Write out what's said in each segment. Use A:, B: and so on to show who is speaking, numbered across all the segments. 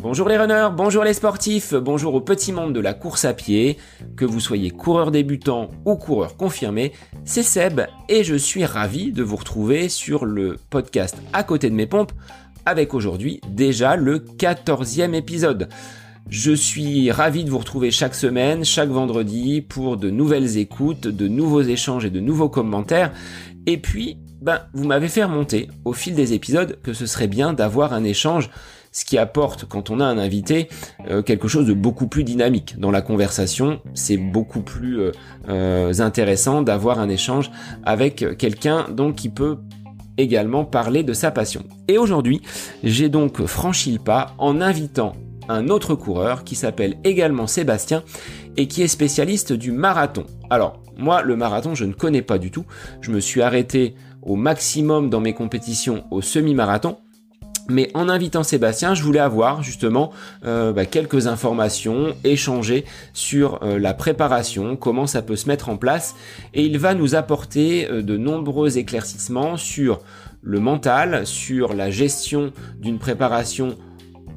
A: Bonjour les runners, bonjour les sportifs, bonjour au petit monde de la course à pied, que vous soyez coureur débutant ou coureur confirmé, c'est Seb et je suis ravi de vous retrouver sur le podcast à côté de mes pompes avec aujourd'hui déjà le 14e épisode. Je suis ravi de vous retrouver chaque semaine, chaque vendredi pour de nouvelles écoutes, de nouveaux échanges et de nouveaux commentaires. Et puis, ben, vous m'avez fait remonter au fil des épisodes que ce serait bien d'avoir un échange ce qui apporte quand on a un invité euh, quelque chose de beaucoup plus dynamique dans la conversation. C'est beaucoup plus euh, euh, intéressant d'avoir un échange avec quelqu'un donc qui peut également parler de sa passion. Et aujourd'hui, j'ai donc franchi le pas en invitant un autre coureur qui s'appelle également Sébastien et qui est spécialiste du marathon. Alors, moi, le marathon, je ne connais pas du tout. Je me suis arrêté au maximum dans mes compétitions au semi-marathon. Mais en invitant Sébastien, je voulais avoir justement euh, bah, quelques informations, échanger sur euh, la préparation, comment ça peut se mettre en place, et il va nous apporter euh, de nombreux éclaircissements sur le mental, sur la gestion d'une préparation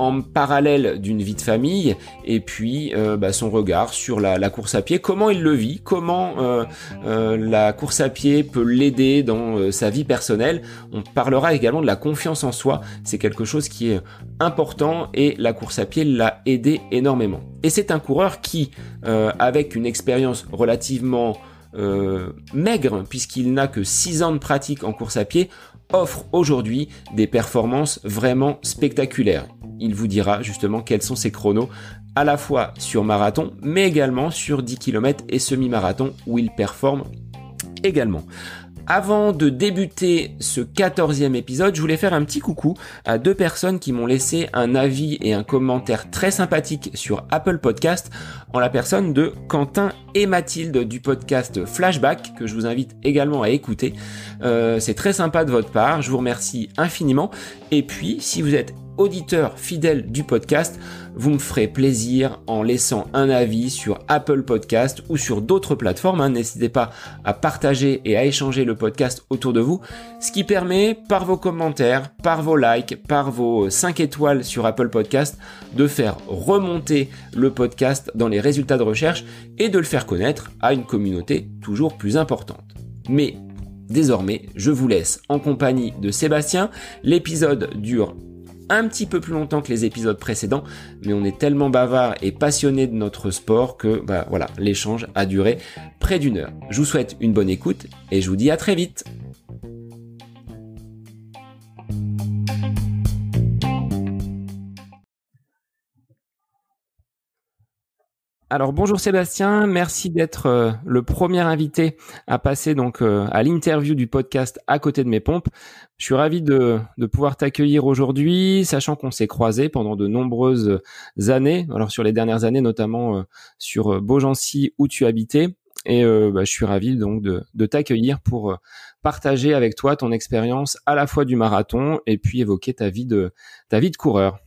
A: en parallèle d'une vie de famille et puis euh, bah, son regard sur la, course à pied, comment il le vit, comment euh, euh, la course à pied peut l'aider dans sa vie personnelle? On parlera également de la confiance en soi, c'est quelque chose qui est important et la course à pied l'a aidé énormément. Et c'est un coureur qui, avec une expérience relativement maigre, puisqu'il n'a que 6 ans de pratique en course à pied, offre aujourd'hui des performances vraiment spectaculaires. Il vous dira justement quels sont ses chronos à la fois sur marathon mais également sur 10 km et semi-marathon où il performe également. Avant de débuter ce quatorzième épisode, je voulais faire un petit coucou à deux personnes qui m'ont laissé un avis et un commentaire très sympathique sur Apple Podcast en la personne de Quentin et Mathilde du podcast Flashback que je vous invite également à écouter. Euh, c'est très sympa de votre part, je vous remercie infiniment. Et puis, si vous êtes auditeur fidèle du podcast, vous me ferez plaisir en laissant un avis sur Apple Podcast ou sur d'autres plateformes. Hein. N'hésitez pas à partager et à échanger le podcast autour de vous, ce qui permet par vos commentaires, par vos likes, par vos 5 étoiles sur Apple Podcast de faire remonter le podcast dans les résultats de recherche et de le faire connaître à une communauté toujours plus importante. Mais désormais, je vous laisse en compagnie de Sébastien. L'épisode dure un petit peu plus longtemps que les épisodes précédents, mais on est tellement bavard et passionné de notre sport que bah voilà, l'échange a duré près d'une heure. Je vous souhaite une bonne écoute et je vous dis à très vite. Alors bonjour Sébastien, merci d'être euh, le premier invité à passer donc euh, à l'interview du podcast à côté de mes pompes. Je suis ravi de, pouvoir t'accueillir aujourd'hui, sachant qu'on s'est croisé pendant de nombreuses années, alors sur les dernières années notamment euh, sur Beaugency où tu habitais, et bah, je suis ravi donc de, t'accueillir pour partager avec toi ton expérience à la fois du marathon et puis évoquer ta vie de ta vie de coureur.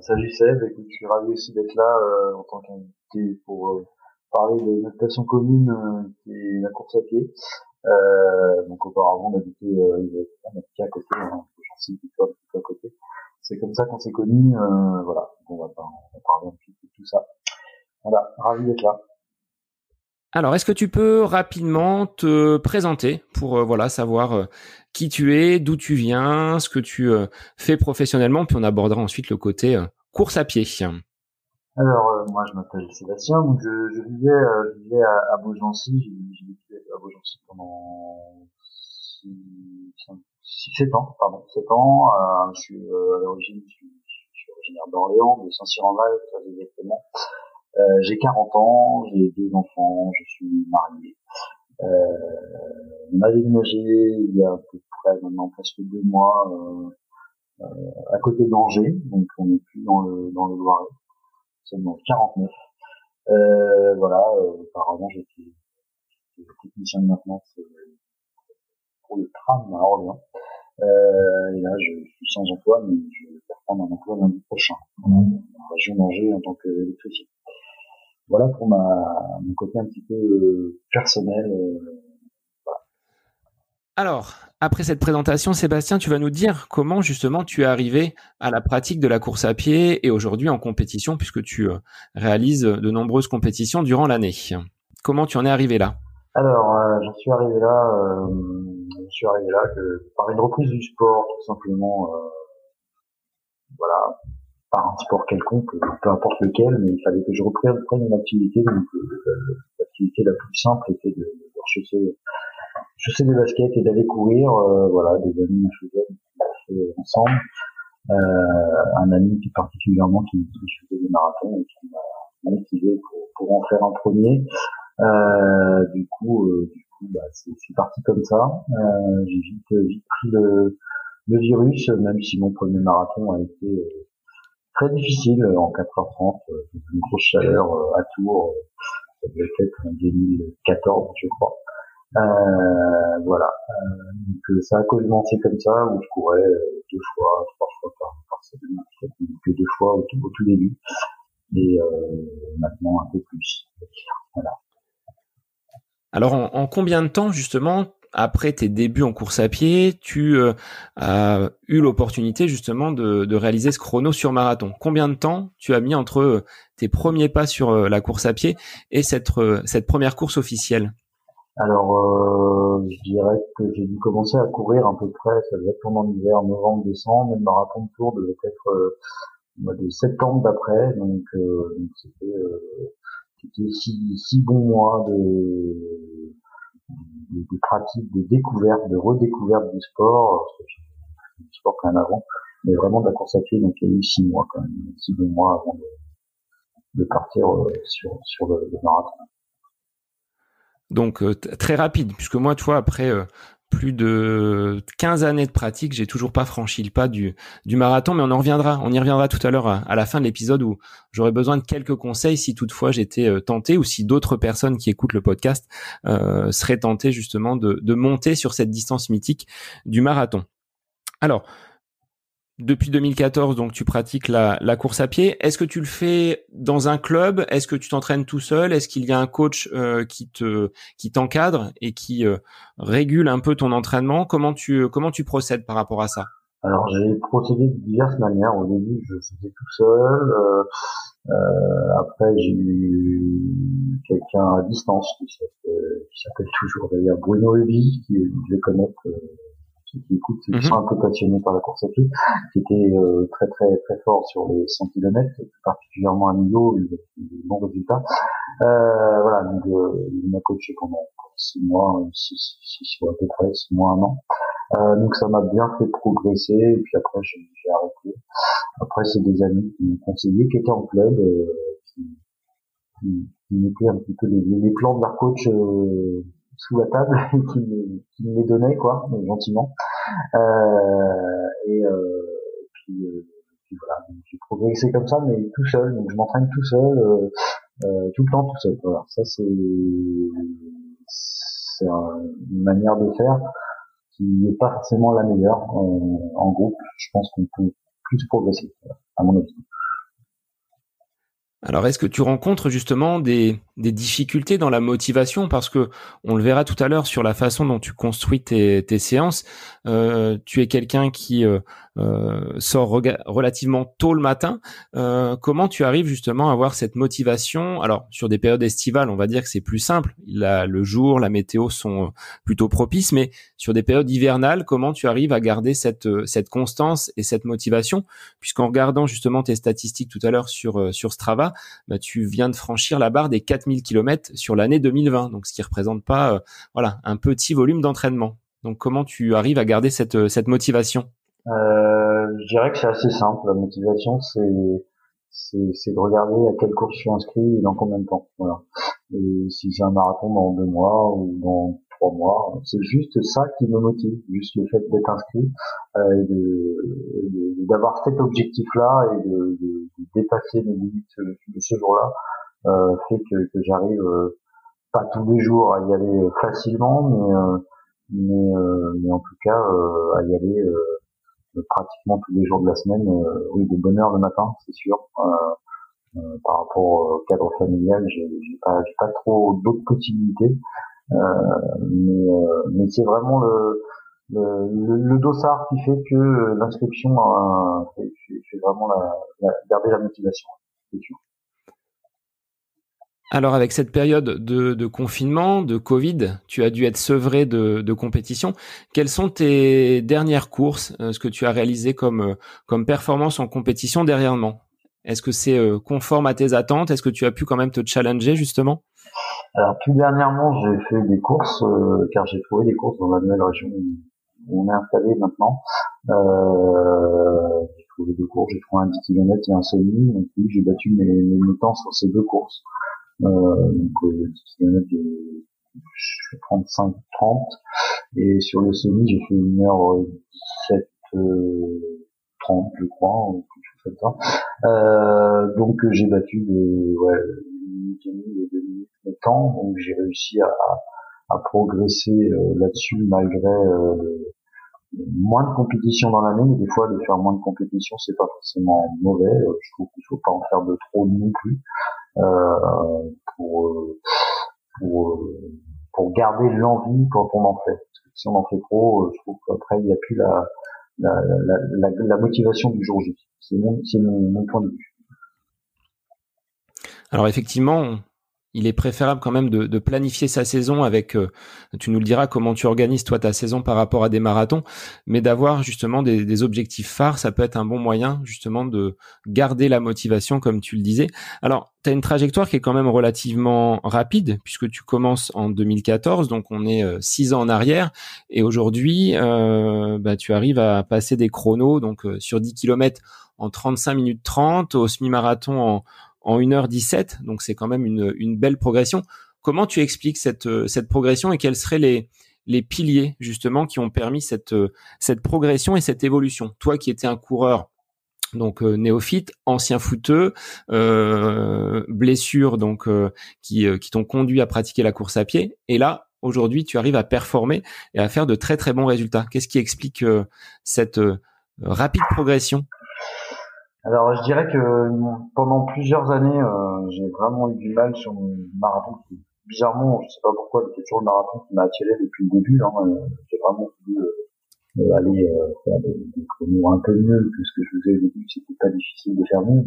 B: Salut Seb, écoute, je suis ravi aussi d'être là en tant qu'invité pour euh, parler de notre commune euh, qui est la course à pied. donc auparavant on habitait, on habitait à côté, hein, à côté. C'est comme ça qu'on s'est connus, voilà. on va, on parler un petit peu de tout ça. Voilà, ravi d'être là.
A: Alors, est-ce que tu peux rapidement te présenter pour euh, voilà savoir euh, qui tu es, d'où tu viens, ce que tu euh, fais professionnellement, puis on abordera ensuite le côté course à pied.
B: Alors, moi, je m'appelle Sébastien, donc je, vivais, je vivais à, à Beaugency, j'ai vécu à Beaugency pendant 6-7 ans, pardon, 7 ans. je suis à l'origine, je suis, originaire d'Orléans, de Saint-Cyr-en-Val, très exactement. Euh, j'ai 40 ans, j'ai deux enfants, je suis marié. Euh, on a déménagé il y a à peu près maintenant presque deux mois euh, à côté d'Angers, donc on n'est plus dans le dans le Loiret, dans le 49. Euh, voilà, auparavant j'étais technicien de maintenance pour le tram à Orléans. Euh, et là, je suis sans emploi, mais je vais prendre un emploi lundi prochain, en région d'Angers en tant qu'électricien voilà pour ma mon côté un petit peu euh, personnel. Euh,
A: Alors, après cette présentation, Sébastien, tu vas nous dire comment justement tu es arrivé à la pratique de la course à pied et aujourd'hui en compétition, puisque tu euh, réalises de nombreuses compétitions durant l'année. Comment tu en es arrivé là?
B: Alors, euh, j'en suis arrivé là, euh, je suis arrivé là que par une reprise du sport, tout simplement. voilà, par un sport quelconque, peu importe lequel, mais il fallait que je reprenne une activité. Donc, l'activité la plus simple était de, de je sais des baskets et d'aller courir. Euh, voilà, des amis me faisaient ensemble. Euh, un ami qui particulièrement qui, qui des marathons et qui m'a motivé pour, pour en faire un premier. Euh, du coup, du coup, bah, c'est parti comme ça. J'ai vite, vite pris le, le virus, même si mon premier marathon a été très difficile en 4h30, une grosse chaleur à Tours, ça devait être en 2014, je crois. Euh, voilà. Euh, donc euh, ça a commencé comme ça, où je courais deux fois, trois fois par, semaine, que deux fois au tout, début, et maintenant un peu plus. Voilà.
A: Alors en, en, combien de temps justement après tes débuts en course à pied, tu as eu l'opportunité justement de, de, réaliser ce chrono sur marathon? Combien de temps tu as mis entre tes premiers pas sur la course à pied et cette, cette première course officielle?
B: Alors, euh, je dirais que j'ai dû commencer à courir à peu près, ça devait être pendant l'hiver, novembre, décembre, mais le marathon de Tour devait être euh, mois de septembre d'après, donc euh, c'était euh, six, six, bons mois de, pratique, de découverte, de redécouverte du sport, du sport quand même avant, mais vraiment de la course à pied, donc il y a eu six mois quand même, six bons mois avant de, partir euh, sur, sur le marathon.
A: Donc euh, très rapide, puisque moi, tu vois, après euh, plus de 15 années de pratique, j'ai toujours pas franchi le pas du, du marathon, mais on en reviendra, on y reviendra tout à l'heure à, la fin de l'épisode où j'aurais besoin de quelques conseils si toutefois j'étais euh, tenté ou si d'autres personnes qui écoutent le podcast seraient tentées justement de, de monter sur cette distance mythique du marathon. Alors, depuis 2014, donc tu pratiques la, la course à pied. Est-ce que tu le fais dans un club? Est-ce que tu t'entraînes tout seul? Est-ce qu'il y a un coach euh, qui te qui t'encadre et qui euh, régule un peu ton entraînement? Comment tu comment tu procèdes par rapport à ça?
B: Alors j'ai procédé de diverses manières. Au début, je faisais tout seul. Euh, euh après, j'ai eu quelqu'un à distance qui s'appelle toujours d'ailleurs Bruno Lévy, qui je vais connaître qui écoutent, qui mhm. sont un peu passionnés par la course à pied, qui était euh, très très très fort sur les 100 km, particulièrement à niveau, il des bons résultats. Euh, voilà, donc euh, il m'a coaché pendant six mois, six, six, mois à peu près, six mois, un an. Euh, donc ça m'a bien fait progresser, et puis après j'ai arrêté. Après c'est des amis qui m'ont conseillé, qui étaient en club, euh, qui, qui, qui, mettaient un petit peu les, les plans de leur coach euh, sous la table et qui, qui me les donnait quoi, gentiment. Euh, et, euh, puis, euh, puis, voilà, j'ai progressé comme ça, mais tout seul. Donc je m'entraîne tout seul, tout le temps tout seul. Voilà, ça c'est c'est une manière de faire qui n'est pas forcément la meilleure. En groupe, je pense qu'on peut plus progresser, à mon avis.
A: Alors, est-ce que tu rencontres justement des, difficultés dans la motivation? Parce que on le verra tout à l'heure sur la façon dont tu construis tes, séances. Euh, tu es quelqu'un qui euh, sort relativement tôt le matin. Euh, comment tu arrives justement à avoir cette motivation? Alors, sur des périodes estivales, on va dire que c'est plus simple. Le jour, la météo sont plutôt propices, mais sur des périodes hivernales, comment tu arrives à garder cette, cette constance et cette motivation? Puisqu'en regardant justement tes statistiques tout à l'heure sur, Strava, bah, tu viens de franchir la barre des 4000 km sur l'année 2020, donc ce qui représente pas euh, voilà un petit volume d'entraînement. Donc comment tu arrives à garder cette, euh, motivation?
B: euh, Je dirais que c'est assez simple. La motivation, c'est c'est de regarder à quelle course je suis inscrit et dans combien de temps. Voilà. Et si j'ai un marathon dans deux mois ou dans trois mois. C'est juste ça qui me motive, juste le fait d'être inscrit, euh, de, d'avoir cet objectif-là et de, de, dépasser les limites de ce jour-là, euh, fait que, que j'arrive euh, pas tous les jours à y aller facilement, mais euh, mais, euh, mais en tout cas à y aller pratiquement tous les jours de la semaine, oui, de bonne le matin, c'est sûr. par rapport au cadre familial, j'ai pas, pas trop d'autres possibilités. Euh, mais, euh, c'est vraiment le, le, le, dossard qui fait que l'inscription fait, fait, vraiment la, garder la motivation.
A: Alors avec cette période de, confinement, de Covid, tu as dû être sevré de, de compétition. Quelles sont tes dernières courses, ce que tu as réalisé comme, comme performance en compétition dernièrement? Est-ce que c'est conforme à tes attentes? Est-ce que tu as pu quand même te challenger justement?
B: Alors tout dernièrement, j'ai fait des courses euh, car j'ai trouvé des courses dans la nouvelle région où on est installé maintenant. Euh, j'ai trouvé deux courses, j'ai trouvé un 10 km et un semi. Donc oui, j'ai battu mes, mes, temps sur ces deux courses. Euh, donc 10 km, je fais 35 30 et sur le semi, j'ai fait une heure 17 30 je crois, quelque chose. Euh, donc j'ai battu de ouais, une minute et demie deux minutes temps, donc j'ai réussi à, à progresser euh, là-dessus malgré euh, moins de compétition dans l'année, mais des fois de faire moins de compétition c'est pas forcément mauvais. Euh, je trouve qu'il faut pas en faire de trop non plus euh, pour pour pour garder l'envie quand on en fait. Si on en fait trop, je trouve qu'après il n'y a plus la la, la, motivation du jour J. C'est mon point de vue.
A: Alors effectivement, il est préférable quand même de, planifier sa saison avec, euh, tu nous le diras comment tu organises toi ta saison par rapport à des marathons, mais d'avoir justement des, objectifs phares, ça peut être un bon moyen justement de garder la motivation comme tu le disais. Alors, tu as une trajectoire qui est quand même relativement rapide puisque tu commences en 2014, donc on est euh, six ans en arrière, et aujourd'hui, euh, bah, tu arrives à passer des chronos, donc sur 10 km en 35 minutes 30, au semi-marathon en en 1h17, donc c'est quand même une, belle progression. Comment tu expliques cette, euh, cette progression et quels seraient les, piliers justement qui ont permis cette, euh, progression et cette évolution? Toi qui étais un coureur donc euh, néophyte, ancien footeux, blessures donc qui, qui t'ont conduit à pratiquer la course à pied, et là aujourd'hui tu arrives à performer et à faire de très très bons résultats. Qu'est-ce qui explique cette rapide progression?
B: Alors je dirais que pendant plusieurs années, euh, j'ai vraiment eu du mal sur mon marathon. Bizarrement, je sais pas pourquoi, c'est toujours le marathon qui m'a attiré depuis le début. Hein. Euh, j'ai vraiment voulu euh, aller faire des, des, un peu mieux que ce que je faisais au début. C'était pas difficile de faire mieux,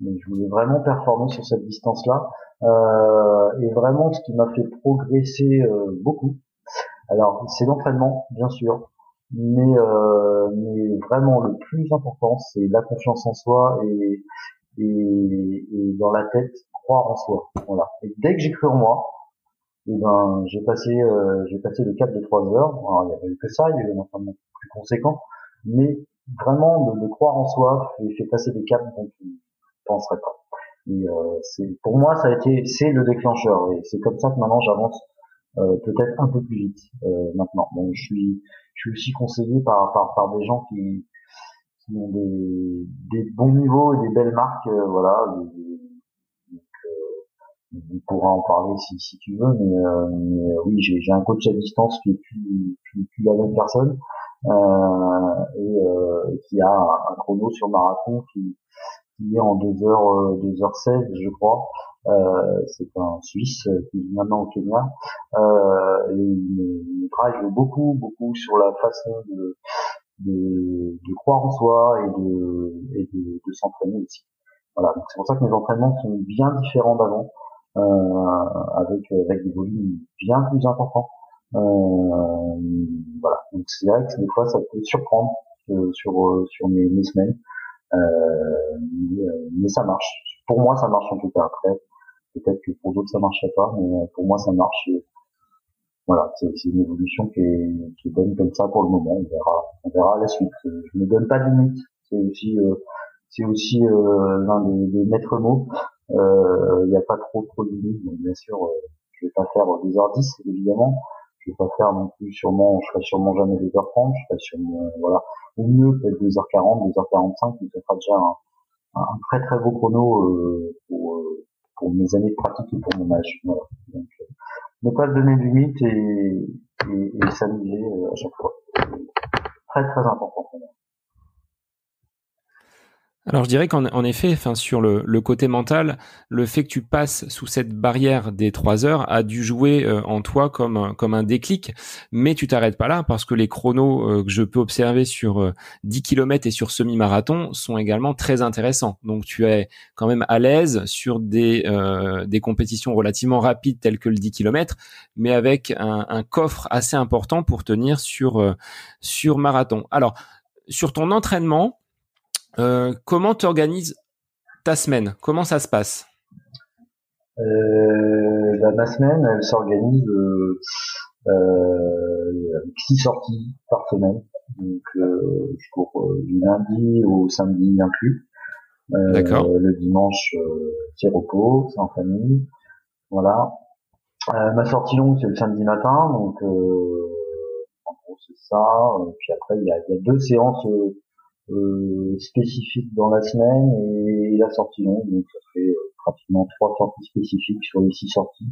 B: mais, je voulais vraiment performer sur cette distance-là. et vraiment, ce qui m'a fait progresser beaucoup, alors c'est l'entraînement, bien sûr, mais, euh, mais vraiment le plus important c'est la confiance en soi et, et, et, dans la tête croire en soi. Voilà. Et dès que j'ai cru en moi et eh ben j'ai passé euh, j'ai passé le cap de trois heures. Alors il n'y avait que ça il y avait un plus conséquent. Mais vraiment de, croire en soi fait, fait passer des caps dont tu ne pas. Et euh, c'est pour moi ça a été c'est le déclencheur. Et c'est comme ça que maintenant j'avance peut-être un peu plus vite euh, maintenant donc je suis je suis aussi conseillé par, par, par des gens qui, qui ont des, des bons niveaux et des belles marques, euh, voilà. Donc, euh, on pourra en parler si, si tu veux, mais, euh, mais oui, j'ai, j'ai un coach à distance qui est plus, plus, plus la même personne euh, et, et, qui a un, chrono sur marathon qui, qui est en 2h, 2h16, je crois. Euh, c'est un Suisse qui est maintenant au Kenya. Euh, et il, travaille beaucoup, beaucoup sur la façon de, de, de croire en soi et de, et de, de s'entraîner aussi. Voilà, donc c'est pour ça que mes entraînements sont bien différents d'avant, euh, avec avec des volumes bien plus importants. Euh, voilà, donc c'est vrai que des fois ça peut surprendre euh, sur sur mes, mes semaines, euh, mais, mais, ça marche. Pour moi, ça marche en tout cas. Après, Peut-être que pour d'autres ça marcherait pas, mais euh, pour moi ça marche. voilà, c'est une évolution qui est, qui est bonne comme ça pour le moment. On verra, on verra la suite. Je ne donne pas de limite. C'est aussi, euh, c'est aussi euh, l'un des, maîtres mots. Il n'y a pas trop trop de limites. Donc bien sûr, je vais pas faire 2h10 évidemment. Je vais pas faire non plus sûrement, je ferai sûrement jamais 2h30. Je ferai sûrement, voilà, ou mieux peut-être 2h40, 2h45, mais ça sera déjà un, un très très beau chrono pour pour mes années de pratique et pour mon âge. Voilà. Donc, euh, ne pas donner de limites et, et, et s'amuser euh, à chaque fois. Très très important pour moi.
A: Alors je dirais qu'en effet, sur le, le, côté mental, le fait que tu passes sous cette barrière des trois heures a dû jouer euh, en toi comme comme un déclic. Mais tu t'arrêtes pas là parce que les chronos euh, que je peux observer sur 10 euh, km et sur semi-marathon sont également très intéressants. Donc tu es quand même à l'aise sur des des compétitions relativement rapides telles que le 10 km, mais avec un, un coffre assez important pour tenir sur sur marathon. Alors sur ton entraînement euh, comment tu organises ta semaine? Comment ça se passe?
B: Euh, bah, Ma semaine, elle s'organise euh, euh, avec six sorties par semaine. Donc, euh, je cours du lundi au samedi inclus.
A: D'accord.
B: Le dimanche, c'est repos, c'est en famille. Voilà. ma sortie longue, c'est le samedi matin. Donc, en gros, c'est ça. puis après, il y a, y a, deux séances euh, spécifiques dans la semaine et, la sortie longue. Donc ça fait euh, pratiquement trois sorties spécifiques sur les six sorties.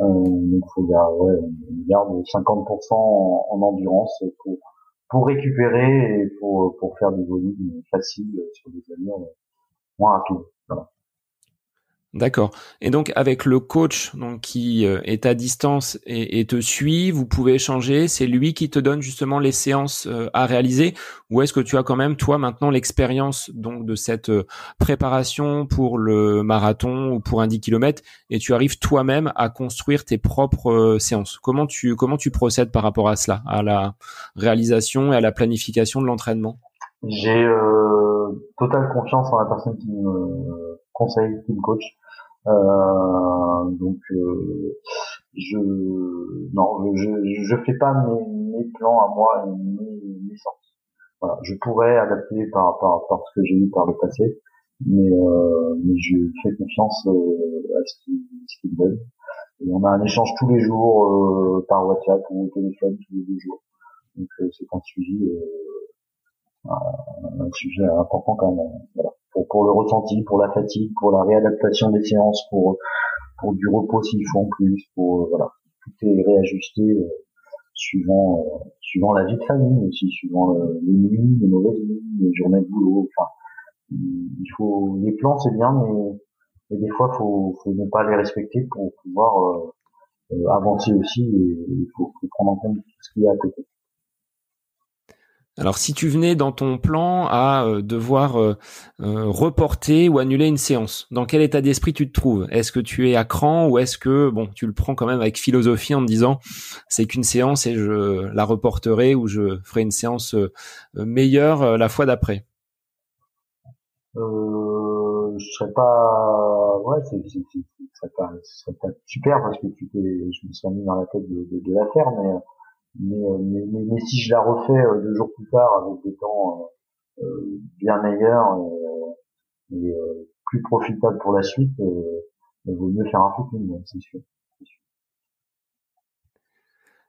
B: Euh, donc faut garder, ouais, on garde 50% en, en, endurance pour pour récupérer et pour pour faire des volumes faciles sur des allures moins rapides. Voilà.
A: D'accord. Et donc avec le coach donc qui euh, est à distance et, te suit, vous pouvez échanger. C'est lui qui te donne justement les séances euh, à réaliser, ou est-ce que tu as quand même toi maintenant l'expérience donc de cette euh, préparation pour le marathon ou pour un 10 km et tu arrives toi-même à construire tes propres séances? Comment tu comment tu procèdes par rapport à cela, à la réalisation et à la planification de l'entraînement?
B: J'ai euh, totale confiance en la personne qui me conseil me coach. Euh, donc euh, je non je je fais pas mes, mes plans à moi et mes, mes. Voilà, je pourrais adapter par par, par ce que j'ai eu par le passé, mais euh, mais je fais confiance euh, à ce qu'il ce qu'il donne. Et on a un échange tous les jours euh, par WhatsApp ou au téléphone tous les deux jours. Donc euh, c'est un un, un sujet important quand même. Voilà pour, le ressenti, pour la fatigue, pour la réadaptation des séances, pour pour du repos s'il faut en plus, pour euh, voilà, tout est réajusté euh, suivant euh, suivant la vie de famille aussi, suivant les nuits, les mauvaises nuits, les journées de boulot. Enfin, il faut les plans c'est bien, mais, des fois faut faut ne pas les respecter pour pouvoir avancer aussi et il faut, faut prendre en compte ce qu'il y a à côté.
A: Alors si tu venais dans ton plan à euh, devoir euh, euh, reporter ou annuler une séance, dans quel état d'esprit tu te trouves? Est-ce que tu es à cran ou est-ce que bon tu le prends quand même avec philosophie en te disant c'est qu'une séance et je la reporterai ou je ferai une séance meilleure la fois d'après?
B: Euh, Je serais pas ouais c'est pas, super parce que tu je me suis mis dans la tête de, de, la mais euh, mais, mais, mais, si je la refais euh, deux jours plus tard avec des temps euh, bien meilleurs et, plus profitables pour la suite, il vaut mieux faire un footing, c'est sûr.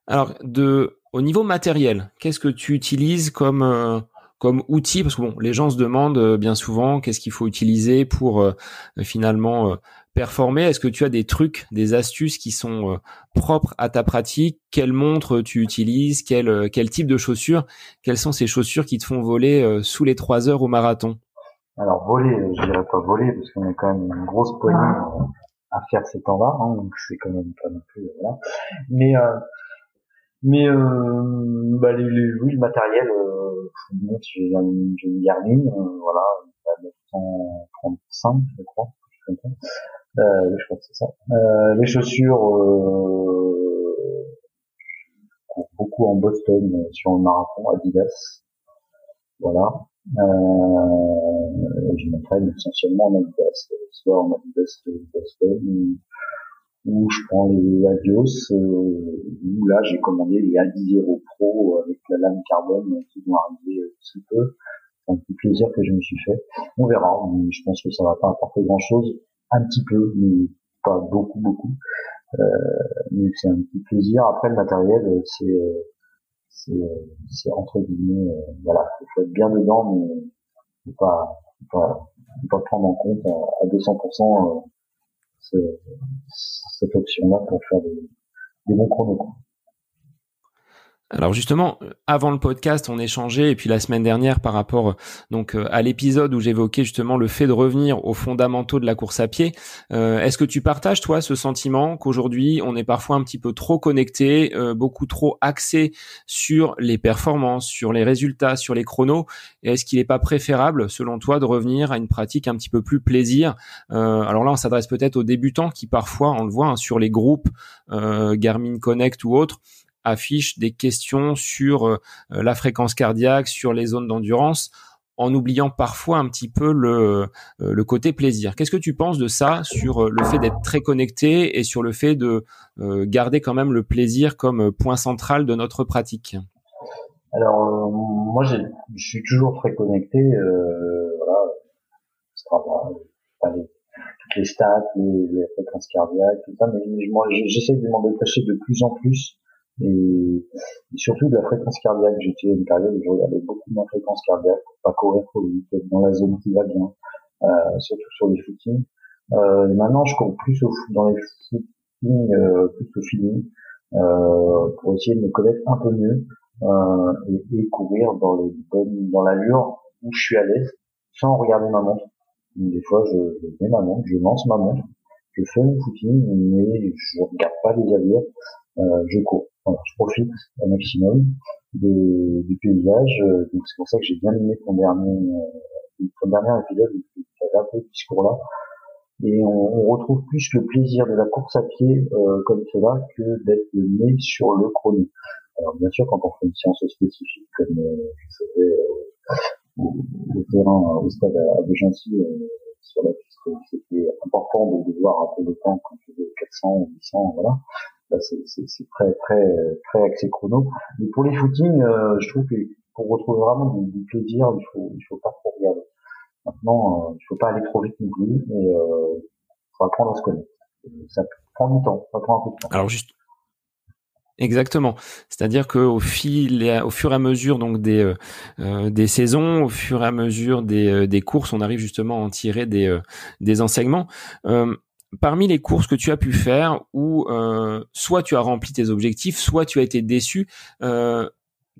A: Alors, de, au niveau matériel, qu'est-ce que tu utilises comme comme outil Parce que bon, les gens se demandent bien souvent qu'est-ce qu'il faut utiliser pour finalement performer. Est-ce que tu as des trucs, des astuces qui sont euh, propres à ta pratique? Quelle montre tu utilises? Quel, euh, quel type de chaussures? Quelles sont ces chaussures qui te font voler euh, sous les trois heures au marathon?
B: Alors voler, je dirais pas voler parce qu'on a quand même une grosse poignée à faire ces temps-là, hein, donc c'est quand même pas non plus voilà. Mais mais bah, les, oui, le matériel, euh, j'ai une Garmin, voilà, 935 je crois, euh, je crois que c'est ça. Euh, les chaussures, euh, beaucoup en Boston euh, sur le marathon Adidas. Voilà. Euh, je m'entraîne essentiellement en Adidas, soit en Adidas de Boston ou je prends les Adios, euh, où là j'ai commandé les Adi Zero Pro avec la lame carbone qui vont arriver si peu. C'est un petit plaisir que je me suis fait. On verra, mais je pense que ça va pas apporter grand chose un petit peu, mais pas beaucoup, beaucoup. Euh, mais c'est un petit plaisir. Après, le matériel, euh, c'est euh, c'est c'est entre guillemets, voilà, il faut être bien dedans, mais faut pas faut pas, faut pas prendre en compte à, 200% cette option-là pour faire des, des bons chronos.
A: Alors justement, avant le podcast, on échangeait et puis la semaine dernière par rapport donc euh, à l'épisode où j'évoquais justement le fait de revenir aux fondamentaux de la course à pied. Euh, est-ce que tu partages toi ce sentiment qu'aujourd'hui on est parfois un petit peu trop connecté, euh, beaucoup trop axé sur les performances, sur les résultats, sur les chronos? Est-ce qu'il n'est pas préférable, selon toi, de revenir à une pratique un petit peu plus plaisir? Alors là, on s'adresse peut-être aux débutants qui parfois, on le voit hein, sur les groupes Garmin Connect ou autres affiche des questions sur euh, la fréquence cardiaque, sur les zones d'endurance, en oubliant parfois un petit peu le, euh, côté plaisir. Qu'est-ce que tu penses de ça, sur euh, le fait d'être très connecté et sur le fait de garder quand même le plaisir comme point central de notre pratique?
B: Alors, moi, je suis toujours très connecté. voilà, toutes les stats, les, fréquences cardiaques, tout ça, mais moi, j'essaie de m'en détacher de plus en plus et, surtout de la fréquence cardiaque. J'ai une période où je regardais beaucoup de ma fréquence cardiaque pour pas courir trop vite, être dans la zone qui va bien, euh, surtout sur les footings. Euh, maintenant, je cours plus au, dans les footings, euh, plus au feeling, euh, pour essayer de me connaître un peu mieux euh, et, et, courir dans les bonnes, dans l'allure où je suis à l'aise, sans regarder ma montre. des fois, je, je mets ma montre, je lance ma montre, je fais mon footing, mais je regarde pas les allures, je cours je profite au maximum du paysage. Euh, donc c'est pour ça que j'ai bien aimé ton dernier, euh, ton dernier épisode qui avait un peu ce discours-là. Et on, retrouve plus le plaisir de la course à pied euh, comme cela que d'être le nez sur le chrono. Alors bien sûr, quand on fait une séance spécifique comme je faisais au, terrain au stade à, Begency sur la piste, c'était important de, de, voir un peu le temps quand on faisait 400 ou 800, voilà c'est très très très axé chrono. Mais pour les footings, euh, je trouve que pour retrouver vraiment du, plaisir, il faut il faut pas trop regarder. Maintenant, euh, il faut pas aller trop vite non plus, mais euh, faut apprendre à se connaître. Ça prend du temps, ça prend un peu de temps.
A: Alors juste Exactement. C'est-à-dire qu'au fil, au fur et à mesure donc des euh, des saisons, au fur et à mesure des, des courses, on arrive justement à en tirer des des enseignements. Euh, parmi les courses que tu as pu faire où euh, soit tu as rempli tes objectifs, soit tu as été déçu, euh,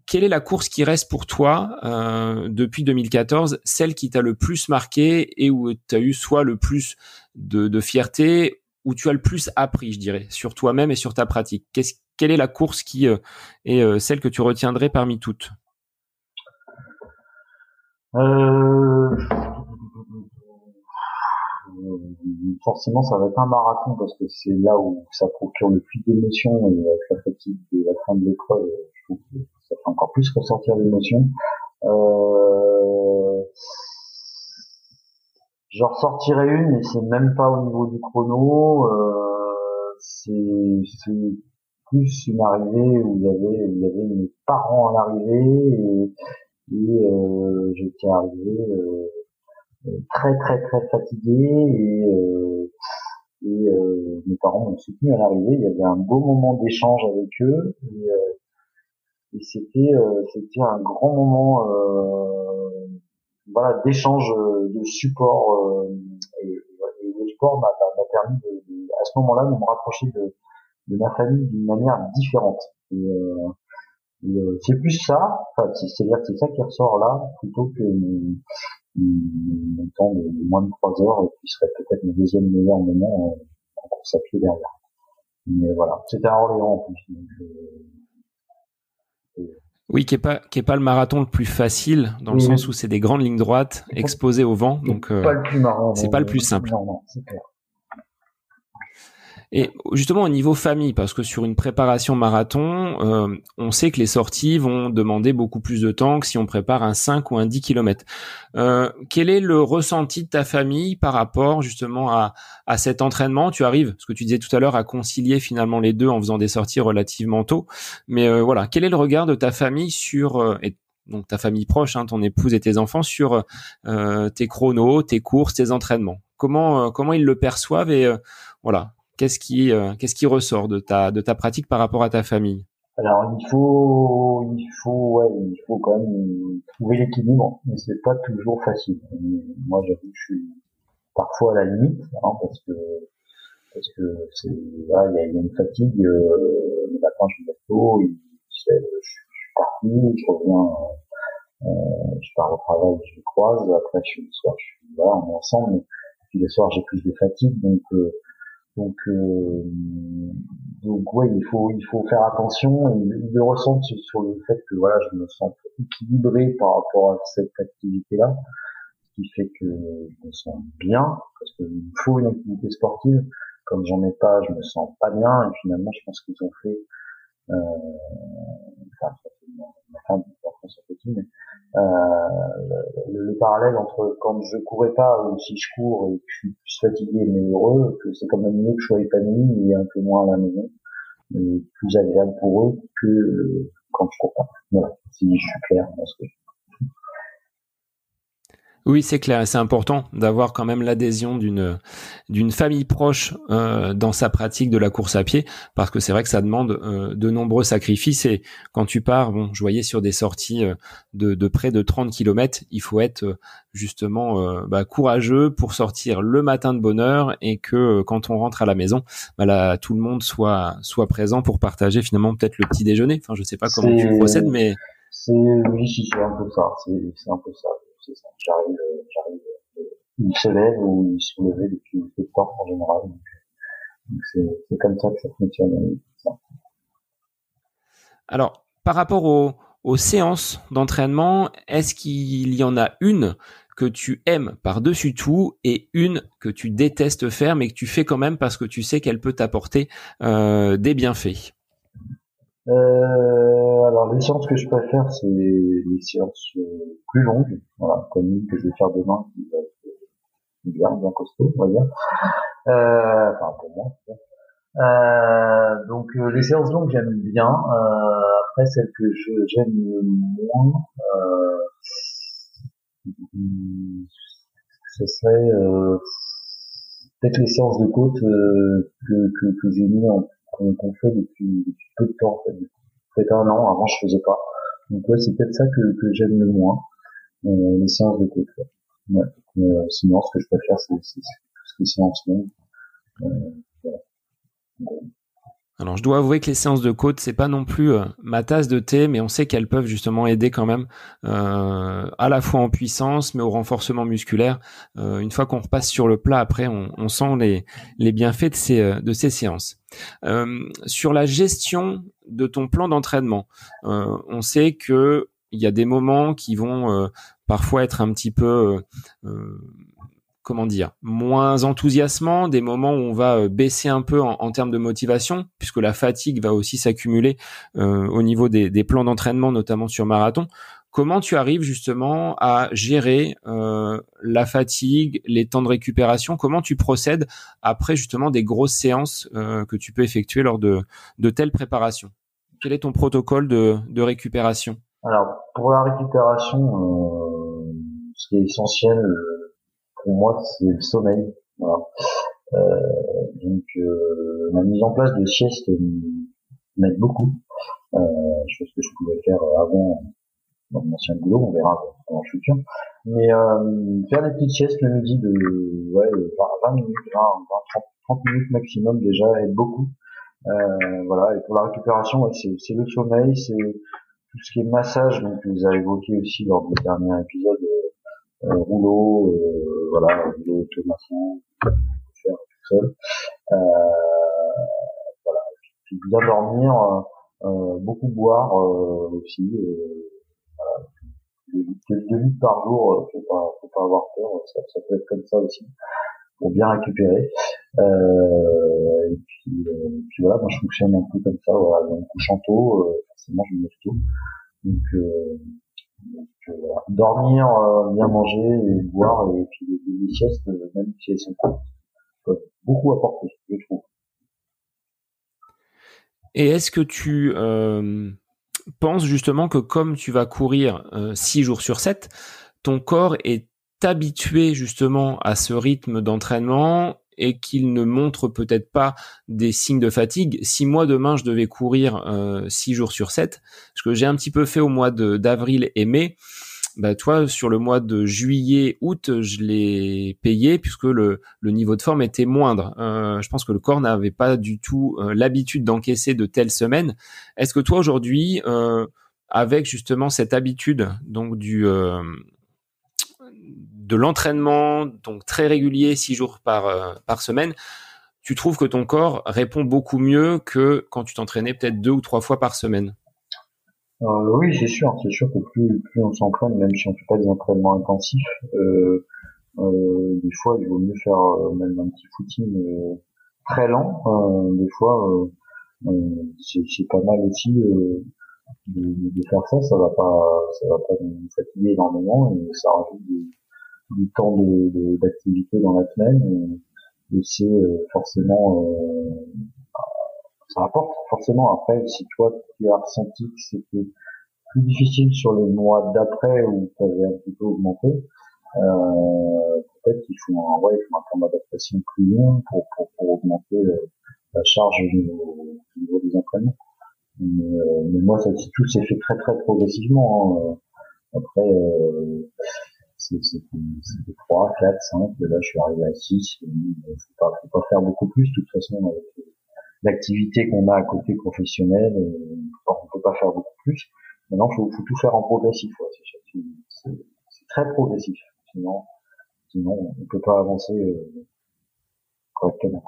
A: quelle est la course qui reste pour toi euh, depuis 2014, celle qui t'a le plus marqué et où tu as eu soit le plus de, fierté, où tu as le plus appris, je dirais, sur toi-même et sur ta pratique? Quelle est la course qui est celle que tu retiendrais parmi toutes?
B: Forcément ça va être un marathon parce que c'est là où ça procure le plus d'émotions et avec la fatigue de la fin de l'épreuve, je trouve que ça fait encore plus ressortir l'émotion. Euh, J'en ressortirai une et c'est même pas au niveau du chrono. Euh, c'est plus une arrivée où il y avait il y avait mes parents en arrivée et, et euh, j'étais arrivé euh, très très très fatigué et, euh, et euh, mes parents m'ont soutenu à l'arrivée. Il y avait un beau moment d'échange avec eux et, euh, et c'était c'était un grand moment voilà d'échange de support et, et, le sport m'a permis de, à ce moment-là de me rapprocher de, de ma famille d'une manière différente. Et, c'est plus ça, enfin, c'est-à-dire c'est ça qui ressort là, plutôt que mon temps de, moins de 3 heures, qui serait peut-être mon deuxième meilleur moment en, en course à pied derrière. Mais voilà, c'était à Orléans en plus.
A: Euh, oui, qui est pas qui est pas le marathon le plus facile dans le sens où c'est des grandes lignes droites exposées au vent, donc euh, c'est pas le plus simple. Non, non, c'est clair. Et justement au niveau famille, parce que sur une préparation marathon, euh, on sait que les sorties vont demander beaucoup plus de temps que si on prépare un 5 ou un 10 km. Euh, quel est le ressenti de ta famille par rapport justement à, à cet entraînement? Tu arrives, ce que tu disais tout à l'heure, à concilier finalement les deux en faisant des sorties relativement tôt. Mais euh, voilà, quel est le regard de ta famille sur euh, et donc ta famille proche, hein, ton épouse et tes enfants sur euh, tes chronos, tes courses, tes entraînements? Comment comment ils le perçoivent et voilà Qu'est-ce qui, euh, qu'est-ce qui ressort de ta, de ta pratique par rapport à ta famille?
B: Alors il faut, il faut, ouais, il faut quand même trouver l'équilibre, mais c'est pas toujours facile. Moi, j'avoue je suis parfois à la limite, hein, parce que parce que c'est, il y, a, une fatigue. Euh, le matin, je me lève tôt, je, suis parti, je reviens, euh, je pars au travail, je le croise, après je suis le soir, je suis là, on est ensemble, mais puis le soir j'ai plus de fatigue, donc euh, donc euh, donc ouais, il faut il faut faire attention et le ressentir sur le fait que voilà, je me sens équilibré par rapport à cette activité-là, ce qui fait que je me sens bien parce qu'il me faut une activité sportive. Comme j'en ai pas, je me sens pas bien et finalement, je pense qu'ils ont fait euh, enfin, ça fait ma fin de mais euh, le, le, parallèle entre quand je courais pas ou si je cours et que je suis plus fatigué mais heureux, que c'est quand même mieux que je sois épanoui et un peu moins à la maison, et plus agréable pour eux que quand je cours pas. Voilà, si je suis clair dans ce que je
A: oui, c'est clair, c'est important d'avoir quand même l'adhésion d'une d'une famille proche euh, dans sa pratique de la course à pied, parce que c'est vrai que ça demande euh, de nombreux sacrifices. Et quand tu pars, bon, je voyais sur des sorties euh, de, de, près de 30 km, il faut être justement bah, courageux pour sortir le matin de bonne heure et que quand on rentre à la maison, bah, là, tout le monde soit soit présent pour partager finalement peut-être le petit déjeuner. Enfin, je sais pas comment tu procèdes, mais
B: c'est oui, c'est un peu ça. C'est un peu ça J'arrive, j'arrive, il se lève ou il se lever depuis peu de temps en général. Donc, c'est, comme ça que ça fonctionne.
A: Alors, par rapport aux, séances d'entraînement, est-ce qu'il y en a une que tu aimes par-dessus tout et une que tu détestes faire mais que tu fais quand même parce que tu sais qu'elle peut t'apporter euh, des bienfaits?
B: Euh, alors les séances que je préfère, c'est les séances euh, plus longues, voilà, comme une que je vais faire demain, qui va être bien, bien costaud, on va dire. Euh, enfin pour moi. Euh, donc euh, les séances longues j'aime bien. Euh, après celles que je j'aime moins, ce serait peut-être les séances de côte que, que, que j'ai mis en qu'on fait depuis, depuis, peu de temps en fait. Peut-être un an, avant je faisais pas. Donc ouais, c'est peut-être ça que, que j'aime le moins, euh, les séances de côte. Ouais. Euh, sinon, ce que je préfère, c'est tout ce qui est séances longues. Euh, voilà.
A: Alors je dois avouer que les séances de côte c'est pas non plus euh, ma tasse de thé, mais on sait qu'elles peuvent justement aider quand même euh, à la fois en puissance, mais au renforcement musculaire. Euh, une fois qu'on repasse sur le plat, après on, on sent les, les bienfaits de ces euh, de ces séances. Euh, sur la gestion de ton plan d'entraînement, on sait que il y a des moments qui vont parfois être un petit peu comment dire, moins enthousiasmant, des moments où on va euh, baisser un peu en, termes de motivation, puisque la fatigue va aussi s'accumuler euh, au niveau des, plans d'entraînement, notamment sur marathon. Comment tu arrives justement à gérer euh, la fatigue, les temps de récupération? Comment tu procèdes après justement des grosses séances que tu peux effectuer lors de, de telles préparations? Quel est ton protocole de, de récupération?
B: Alors pour la récupération, ce qui est essentiel, pour moi, c'est le sommeil. Voilà. Euh, donc, euh, ma mise en place de sieste m'aide beaucoup. Euh, chose que je pouvais faire avant dans mon ancien boulot, on verra dans le futur. Mais euh, faire des petites siestes le midi de ouais, 20 minutes, 20, 20 30, minutes maximum déjà aide beaucoup. Euh, voilà, et pour la récupération, c'est le sommeil, c'est tout ce qui est massage, donc vous avez évoqué aussi lors du dernier épisode, euh, rouleau, euh, voilà, rouleau automation, faire tout seul. Euh, voilà, puis bien dormir, beaucoup boire aussi. voilà, deux, litres par jour, faut pas, faut pas avoir peur, ça, ça, peut être comme ça aussi, pour bien récupérer. Euh, et puis, euh, puis, voilà, moi je fonctionne un peu comme ça, voilà, en couchant tôt, euh, forcément je me lève tôt. Donc, euh, euh, dormir, euh, bien manger et boire et puis les, siestes, euh, même si elles sont courtes, peuvent beaucoup apporter, je trouve.
A: Et est-ce que tu euh, penses justement que comme tu vas courir 6 jours sur 7, ton corps est habitué justement à ce rythme d'entraînement et qu'il ne montre peut-être pas des signes de fatigue. Si moi demain je devais courir euh, six jours sur 7, ce que j'ai un petit peu fait au mois d'avril et mai, bah toi sur le mois de juillet août je l'ai payé puisque le, niveau de forme était moindre euh, je pense que le corps n'avait pas du tout euh, l'habitude d'encaisser de telles semaines est-ce que toi aujourd'hui euh, avec justement cette habitude donc du de l'entraînement donc très régulier six jours par euh, par semaine tu trouves que ton corps répond beaucoup mieux que quand tu t'entraînais peut-être deux ou trois fois par semaine?
B: Euh, oui, c'est sûr, c'est sûr que plus, plus on s'entraîne, même si on fait pas des entraînements intensifs, euh, euh, des fois il vaut mieux faire euh, même un petit footing très lent. Des fois, c'est pas mal aussi de, de, faire ça. Ça va pas, ça va pas nous fatiguer énormément et ça rajoute du, du temps d'activité de, dans la semaine. Et, c'est forcément ça rapporte forcément après si toi tu as ressenti que c'était plus difficile sur les mois d'après où tu avais un petit peu augmenté euh, peut-être qu'il faut un ouais, il faut un temps d'adaptation plus long pour, pour, pour augmenter euh, la charge au niveau, au niveau des entraînements mais, euh, mais moi ça tout s'est fait très très progressivement hein. après euh, c'était 3, 4, 5, et là je suis arrivé à 6, il pas, faut pas faire beaucoup plus, de toute façon avec l'activité qu'on a à côté professionnel, euh, on peut pas faire beaucoup plus. Maintenant, faut, faut tout faire en progressif. Ouais. C'est très progressif. Sinon, sinon, on peut pas avancer euh, correctement.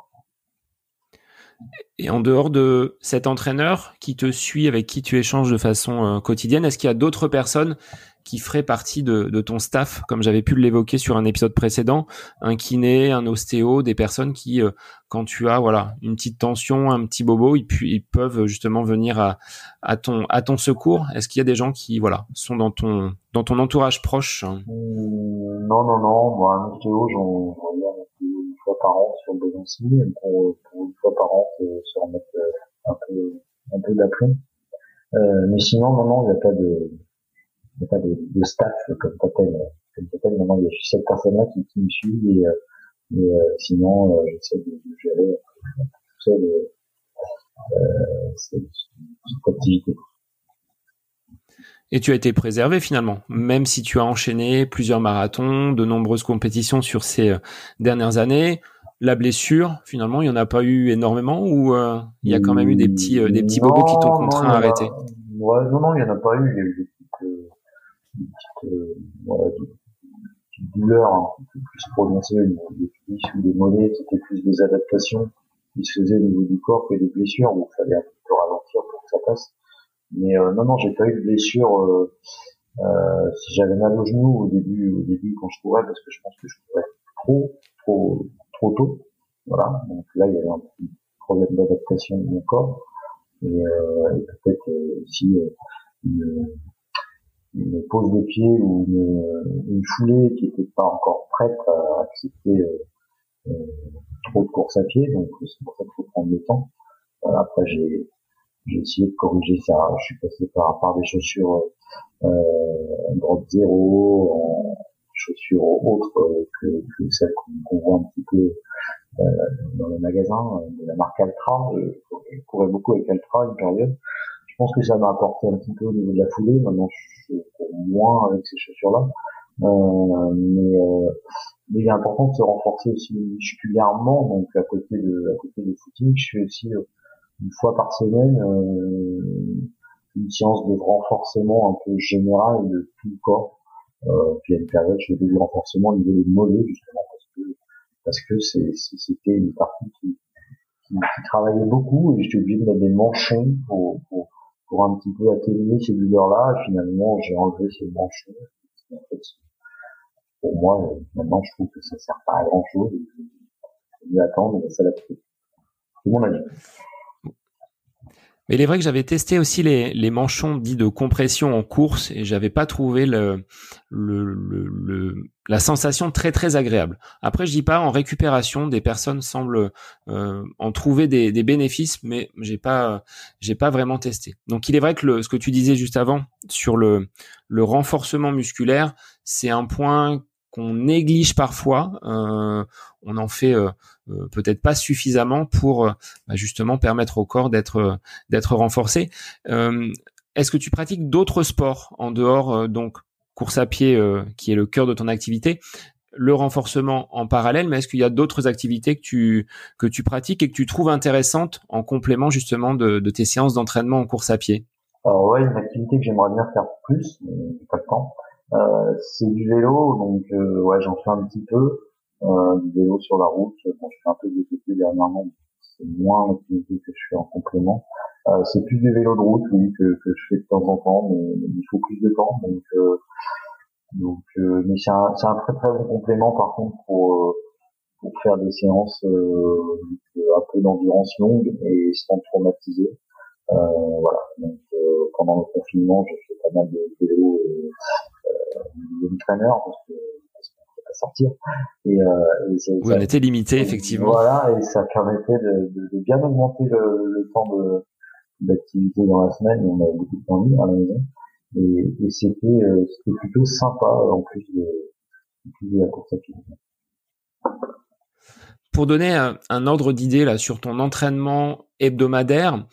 A: Et en dehors de cet entraîneur qui te suit, avec qui tu échanges de façon euh, quotidienne, est-ce qu'il y a d'autres personnes qui feraient partie de, ton staff, comme j'avais pu l'évoquer sur un épisode précédent, un kiné, un ostéo, des personnes qui, euh, quand tu as voilà une petite tension, un petit bobo, ils, peuvent justement venir à, ton secours. Est-ce qu'il y a des gens qui voilà sont dans ton entourage proche?
B: Non non non, moi un ostéo j'en par an sur besoin pour, pour une fois par an se remettre euh, un peu un peu d'aplomb. Euh, mais sinon non il n'y a pas de n'y a pas de, staff comme t'appelles. Comme t'appelles, maintenant il y a juste cette personne-là qui, qui me suit et, euh, euh, sinon j'essaie de, gérer tout seul euh, cette activité.
A: Et tu as été préservé finalement, même si tu as enchaîné plusieurs marathons, de nombreuses compétitions sur ces dernières années. La blessure, finalement, il n'y en a pas eu énormément ou euh, il y a quand même eu des petits, euh, des petits bobos qui t'ont contraint à arrêter
B: ouais, Non, non, il n'y en a pas eu. Il y a eu des petites, petites, euh, voilà, des douleurs un peu plus prononcées des cuisses ou des mollets, c'était plus des adaptations qui se faisaient au niveau du corps que des blessures où il fallait un peu ralentir pour que ça passe. Mais euh, non, non, j'ai pas eu de blessure. Euh, euh, si j'avais mal au genou au début, au début quand je courais, parce que je pense que je courais trop, trop, trop tôt. Voilà. Donc là, il y avait un petit problème d'adaptation de mon corps et, euh, et peut-être aussi une, une pose de pied ou une, une foulée qui n'était pas encore prête à accepter euh, trop de course à pied, donc c'est pour ça qu'il faut prendre le temps. après j'ai j'ai essayé de corriger ça. Je suis passé par, par des chaussures euh, drop zéro, en chaussures autres que, que celles qu'on voit un petit peu euh, dans les magasins de la marque Altra. Je, je courais beaucoup avec Altra une période. Je pense que ça m'a apporté un petit peu au niveau de la foulée. Maintenant, je cours moins avec ces chaussures-là. Euh, mais, euh, mais il est important de se renforcer aussi musculairement. Donc à côté de à côté de footing, je fais aussi euh, une fois par semaine euh, une séance de renforcement un peu général de tout le corps. Euh, puis à une période, je faisais du renforcement au niveau des mollets justement parce que c'était une partie qui, travaillait beaucoup et j'étais obligé de mettre des manchons pour, un petit peu atténuer ces douleurs-là. Et finalement, j'ai enlevé ces manchons. En fait, pour moi, maintenant, je trouve que ça sert pas à grand-chose. Je vais attendre, mais ça l'a C'est mon avis.
A: Mais il est vrai que j'avais testé aussi les, les manchons dits de compression en course et j'avais pas trouvé le, le, le, la sensation très très agréable. Après, je dis pas en récupération, des personnes semblent euh, en trouver des, des, bénéfices, mais j'ai pas j'ai pas vraiment testé. Donc il est vrai que le, ce que tu disais juste avant sur le, le renforcement musculaire, c'est un point qu'on néglige parfois. Euh, on en fait euh, euh, peut-être pas suffisamment pour bah, justement permettre au corps d'être d'être renforcé. Est-ce que tu pratiques d'autres sports en dehors donc course à pied qui est le cœur de ton activité, le renforcement en parallèle, mais est-ce qu'il y a d'autres activités que tu que tu pratiques et que tu trouves intéressantes en complément justement de, de tes séances d'entraînement en course à pied?
B: Alors ouais, une activité que j'aimerais bien faire plus, mais pas le temps. Euh, c'est du vélo, donc euh, ouais, j'en fais un petit peu. Euh, du vélo sur la route, bon, je fais un peu de VTT dernièrement, c'est moins l'activité que je fais en complément. C'est plus du vélo de route, oui, que, que je fais de temps en temps, mais, il faut plus de temps, donc euh, donc, euh, mais c'est un, un, très très bon complément par contre pour pour faire des séances un peu d'endurance longue et sans traumatiser. voilà. Donc pendant le confinement, j'ai fait pas mal de vélo euh, traîneur parce que pas sortir. Et, euh,
A: et on était limité effectivement.
B: Voilà, et ça permettait de, de, de bien augmenter le, le temps de d'activité dans la semaine. On avait beaucoup de temps libre à la maison et, et c'était euh, c'était plutôt sympa en plus de, de la course à pied.
A: Pour donner un, un ordre d'idée là sur ton entraînement hebdomadaire,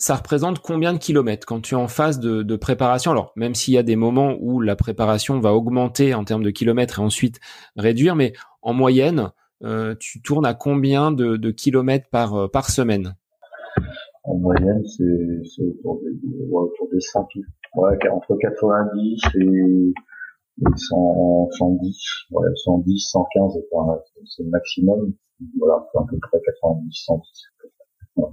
A: ça représente combien de kilomètres quand tu es en phase de, préparation? Alors, même s'il y a des moments où la préparation va augmenter en termes de kilomètres et ensuite réduire, mais en moyenne, euh, tu tournes à combien de, kilomètres par, euh, par semaine?
B: En moyenne, c'est autour, autour des 100 ouais, entre 90 et, 100, 110, ouais, 110, 115, c'est le maximum. Voilà, à peu près 90, 110. Voilà.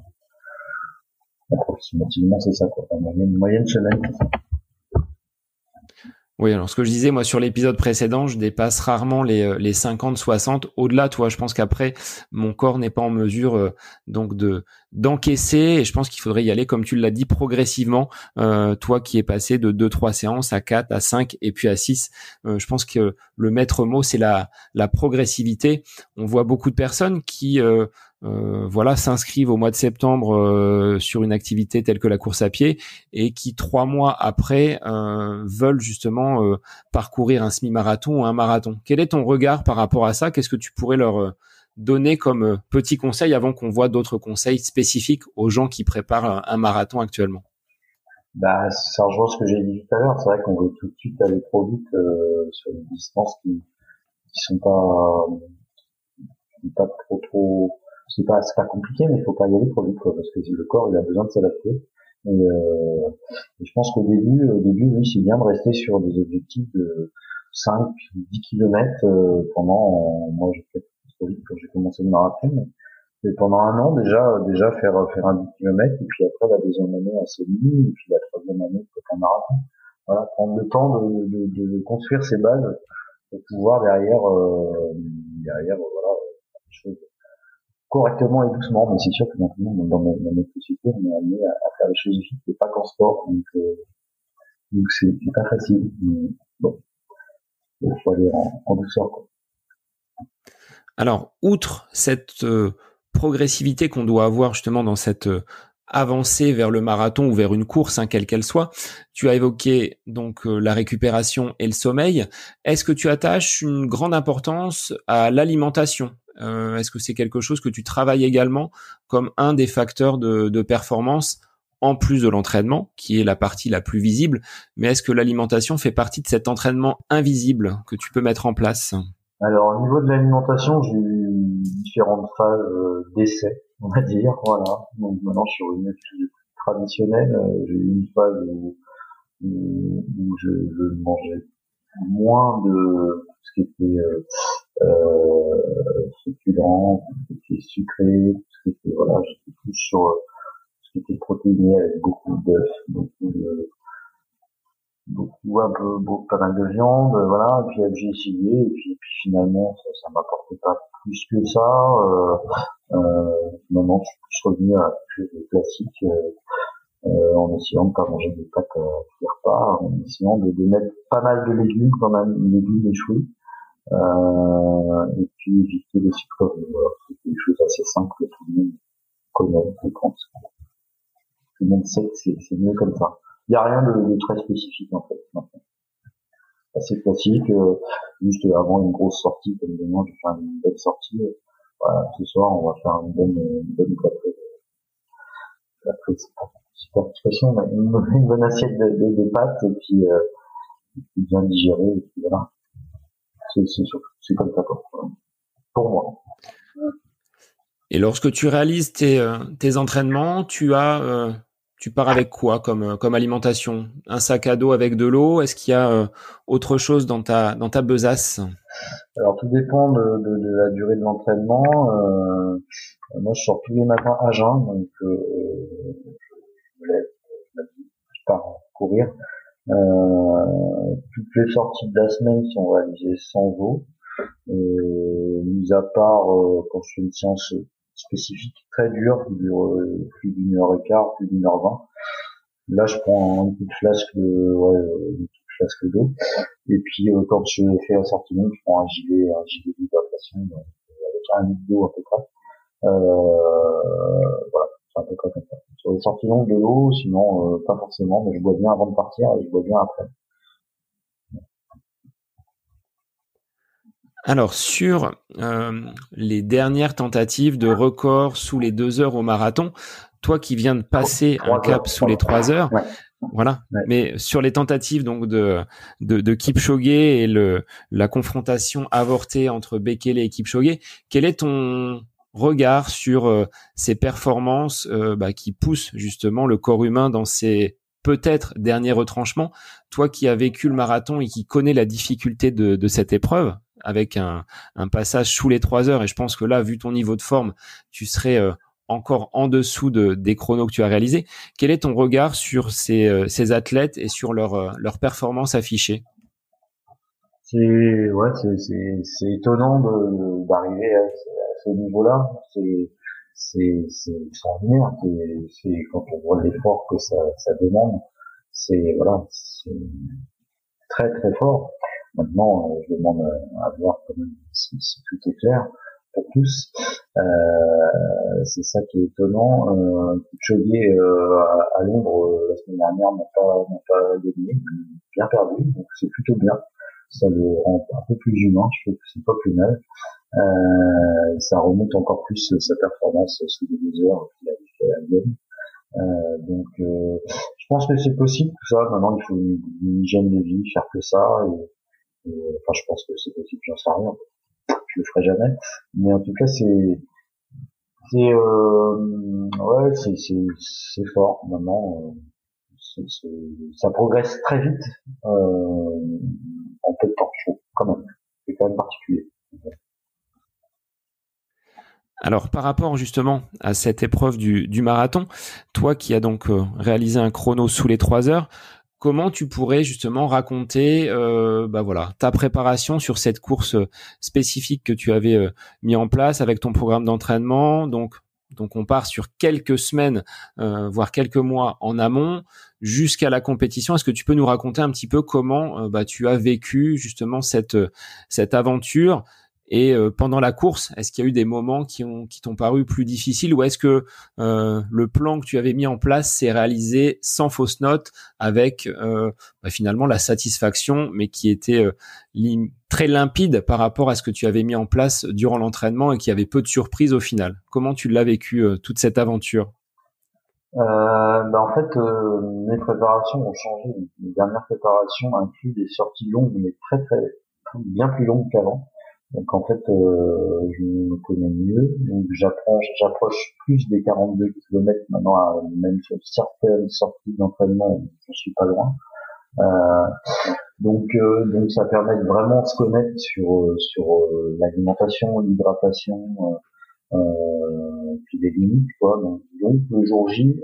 A: Oui, alors ce que je disais, moi, sur l'épisode précédent, je dépasse rarement les, euh, les 50, 60. Au-delà, toi, je pense qu'après, mon corps n'est pas en mesure euh, donc de d'encaisser et je pense qu'il faudrait y aller, comme tu l'as dit, progressivement. Euh, toi qui es passé de 2-3 séances à 4, à 5 et puis à 6. je pense que le maître mot, c'est la, la progressivité. On voit beaucoup de personnes qui voilà, s'inscrivent au mois de septembre euh, sur une activité telle que la course à pied et qui trois mois après euh, veulent justement parcourir un semi-marathon ou un marathon. Quel est ton regard par rapport à ça? Qu'est-ce que tu pourrais leur donner comme petit conseil avant qu'on voit d'autres conseils spécifiques aux gens qui préparent un marathon actuellement?
B: Bah, ça rejoint ce que j'ai dit tout à l'heure. C'est vrai qu'on veut tout de suite aller trop vite sur des distances qui, qui sont pas, pas trop c'est pas c'est pas compliqué mais il faut pas y aller trop vite quoi, parce que le corps il a besoin de s'adapter. Et, euh, je pense qu'au début au début oui c'est bien de rester sur des objectifs de 5 10 km pendant moi j'ai fait trop vite quand j'ai commencé le marathon mais pendant un an déjà déjà faire faire un 10 km et puis après la deuxième année assez semi et puis la troisième année peut-être un marathon. Voilà prendre le temps de, de, de, construire ses bases pour pouvoir derrière euh, derrière voilà correctement et doucement, mais c'est sûr que maintenant, dans, notre société, on est amené à, faire les choses vite et pas qu'en sport, donc euh, pas facile. Bon, il faut aller en, douceur.
A: Alors, outre cette euh, progressivité qu'on doit avoir justement dans cette euh, avancée vers le marathon ou vers une course, hein, quelle qu'elle soit, tu as évoqué donc la récupération et le sommeil. Est-ce que tu attaches une grande importance à l'alimentation? Est-ce que c'est quelque chose que tu travailles également comme un des facteurs de, performance en plus de l'entraînement, qui est la partie la plus visible, mais est-ce que l'alimentation fait partie de cet entraînement invisible que tu peux mettre en place?
B: Alors au niveau de l'alimentation, j'ai eu différentes phases euh, d'essai, on va dire, voilà. Donc maintenant je suis revenu plus traditionnel. Euh, j'ai eu une phase où, je, je mangeais moins de ce qui était euh, succulent, tout ce qui sucré, tout ce qui voilà, j'étais plus sur euh, ce qui était protéiné avec beaucoup d'œufs, beaucoup de, beaucoup, un peu, beaucoup, pas mal de viande, voilà, et puis j'ai essayé, et puis, finalement, ça, ça m'apportait pas plus que ça, euh, euh, finalement, je suis plus revenu à quelque de classique, euh, euh, en essayant de pas manger des pâtes à euh, repas, en essayant de, de, mettre pas mal de légumes quand même, légumes et euh, et puis éviter les sucreries. Voilà, c'est des choses assez simples que tout le monde connaît, je pense. Tout le monde sait que c'est mieux comme ça. Il n'y a rien de, très spécifique en fait. Maintenant. Assez classique, euh, juste avant une grosse sortie, comme demain je vais faire une belle sortie. Voilà, ce soir on va faire une bonne, une bonne super une, bonne assiette de, pâtes et puis euh, bien digéré. Et voilà. C'est comme ça pour moi.
A: Et lorsque tu réalises tes, euh, tes entraînements, tu as, euh, tu pars avec quoi comme, euh, comme alimentation? Un sac à dos avec de l'eau? Est-ce qu'il y a autre chose dans ta, dans ta besace?
B: Alors tout dépend de, de, de la durée de l'entraînement. moi, je sors tous les matins à jeun, donc je me lève, je pars courir. Toutes les sorties de la semaine sont réalisées sans eau. Euh, mis à part euh, quand je fais une séance spécifique très dure qui dure euh, plus d'une heure et quart, plus d'une heure vingt. Là, je prends une petite flasque de, ouais, une flasque d'eau. Et puis, quand je fais la sortie longue, je prends un gilet, un gilet d'hydratation avec un litre d'eau à peu près. Euh, voilà, un peu comme ça. Sur les sorties longues de l'eau, sinon, pas forcément, mais je bois bien avant de partir et je bois bien après.
A: Alors sur euh, les dernières tentatives de record sous les deux heures au marathon, toi qui viens de passer un cap sous les trois heures, voilà. Mais sur les tentatives donc de de, de Kipchoge et le la confrontation avortée entre Bekele et Kipchoge, quel est ton regard sur euh, ces performances euh, bah, qui poussent justement le corps humain dans ces peut-être derniers retranchements Toi qui as vécu le marathon et qui connais la difficulté de, de cette épreuve, avec un, passage sous les trois heures. Et je pense que là, vu ton niveau de forme, tu serais euh, encore en dessous de, des chronos que tu as réalisés. Quel est ton regard sur ces, euh, ces athlètes et sur leur, euh, leur performance affichée?
B: C'est ouais, c'est étonnant d'arriver à, ce niveau-là. C'est c'est extraordinaire. C'est quand on voit l'effort que ça, demande, c'est voilà, c'est très très fort. Maintenant, euh, je demande à voir quand même si, tout est clair pour tous. Euh, c'est ça qui est étonnant. Euh, euh, à, Londres la semaine dernière n'a pas, n'a pas gagné, bien perdu, donc c'est plutôt bien. Ça le rend un peu plus humain, je trouve que c'est pas plus mal. Euh, ça remonte encore plus sa performance sous les deux heures qu'il avait fait à Lyon. Euh, donc, euh, je pense que c'est possible tout ça. Maintenant, il faut une, hygiène de vie, faire que ça. Et, enfin, je pense que c'est possible, j'en sais rien. Je le ferai jamais. Mais en tout cas, c'est, c'est, euh, ouais, c'est, c'est, fort. Maintenant, euh, ça progresse très vite euh, en peu de temps, je trouve, quand même. C'est quand même particulier.
A: Alors par rapport justement à cette épreuve du, du marathon, toi qui as donc euh, réalisé un chrono sous les trois heures, comment tu pourrais justement raconter euh, bah voilà ta préparation sur cette course euh, spécifique que tu avais euh, mis en place avec ton programme d'entraînement? Donc donc on part sur quelques semaines voire quelques mois en amont jusqu'à la compétition. Est-ce que tu peux nous raconter un petit peu comment bah, tu as vécu justement cette cette aventure et euh, pendant la course, est-ce qu'il y a eu des moments qui ont qui t'ont paru plus difficiles ou est-ce que euh, le plan que tu avais mis en place s'est réalisé sans fausse note, avec euh, bah, finalement la satisfaction, mais qui était très limpide par rapport à ce que tu avais mis en place durant l'entraînement et qui avait peu de surprises au final? Comment tu l'as vécu toute cette aventure?
B: Bah en fait, mes préparations ont changé. Mes dernières préparations incluent des sorties longues, mais très très bien plus longues qu'avant. Donc en fait, euh, je me connais mieux. Donc j'approche, j'approche plus des 42 km maintenant, même sur certaines sorties d'entraînement, je suis pas loin. Euh, donc, euh, donc ça permet de vraiment se connaître sur euh, sur l'alimentation, l'hydratation, puis des limites quoi. Donc, donc le jour J,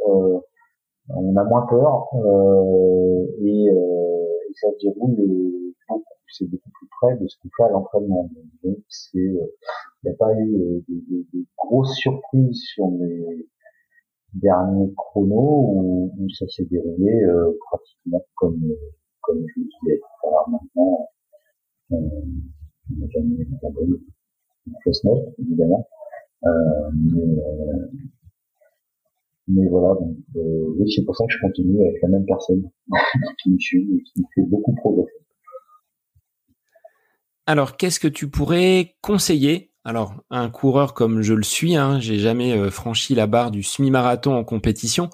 B: on a moins peur et, et ça se déroule c'est beaucoup plus près de ce qu'on fait à l'entraînement. Donc c'est, il euh, n'y a pas eu euh, de, de, grosses surprises sur mes derniers chronos où, où ça s'est déroulé euh, pratiquement comme comme je le disais. Alors maintenant, on n'a jamais abandonné une fausse note, évidemment. Euh, mais, mais voilà, donc oui, c'est pour ça que je continue avec la même personne qui me suit et qui me fait beaucoup progresser.
A: Alors, qu'est-ce que tu pourrais conseiller? Alors, un coureur comme je le suis, hein, j'ai jamais euh, franchi la barre du semi-marathon en compétition,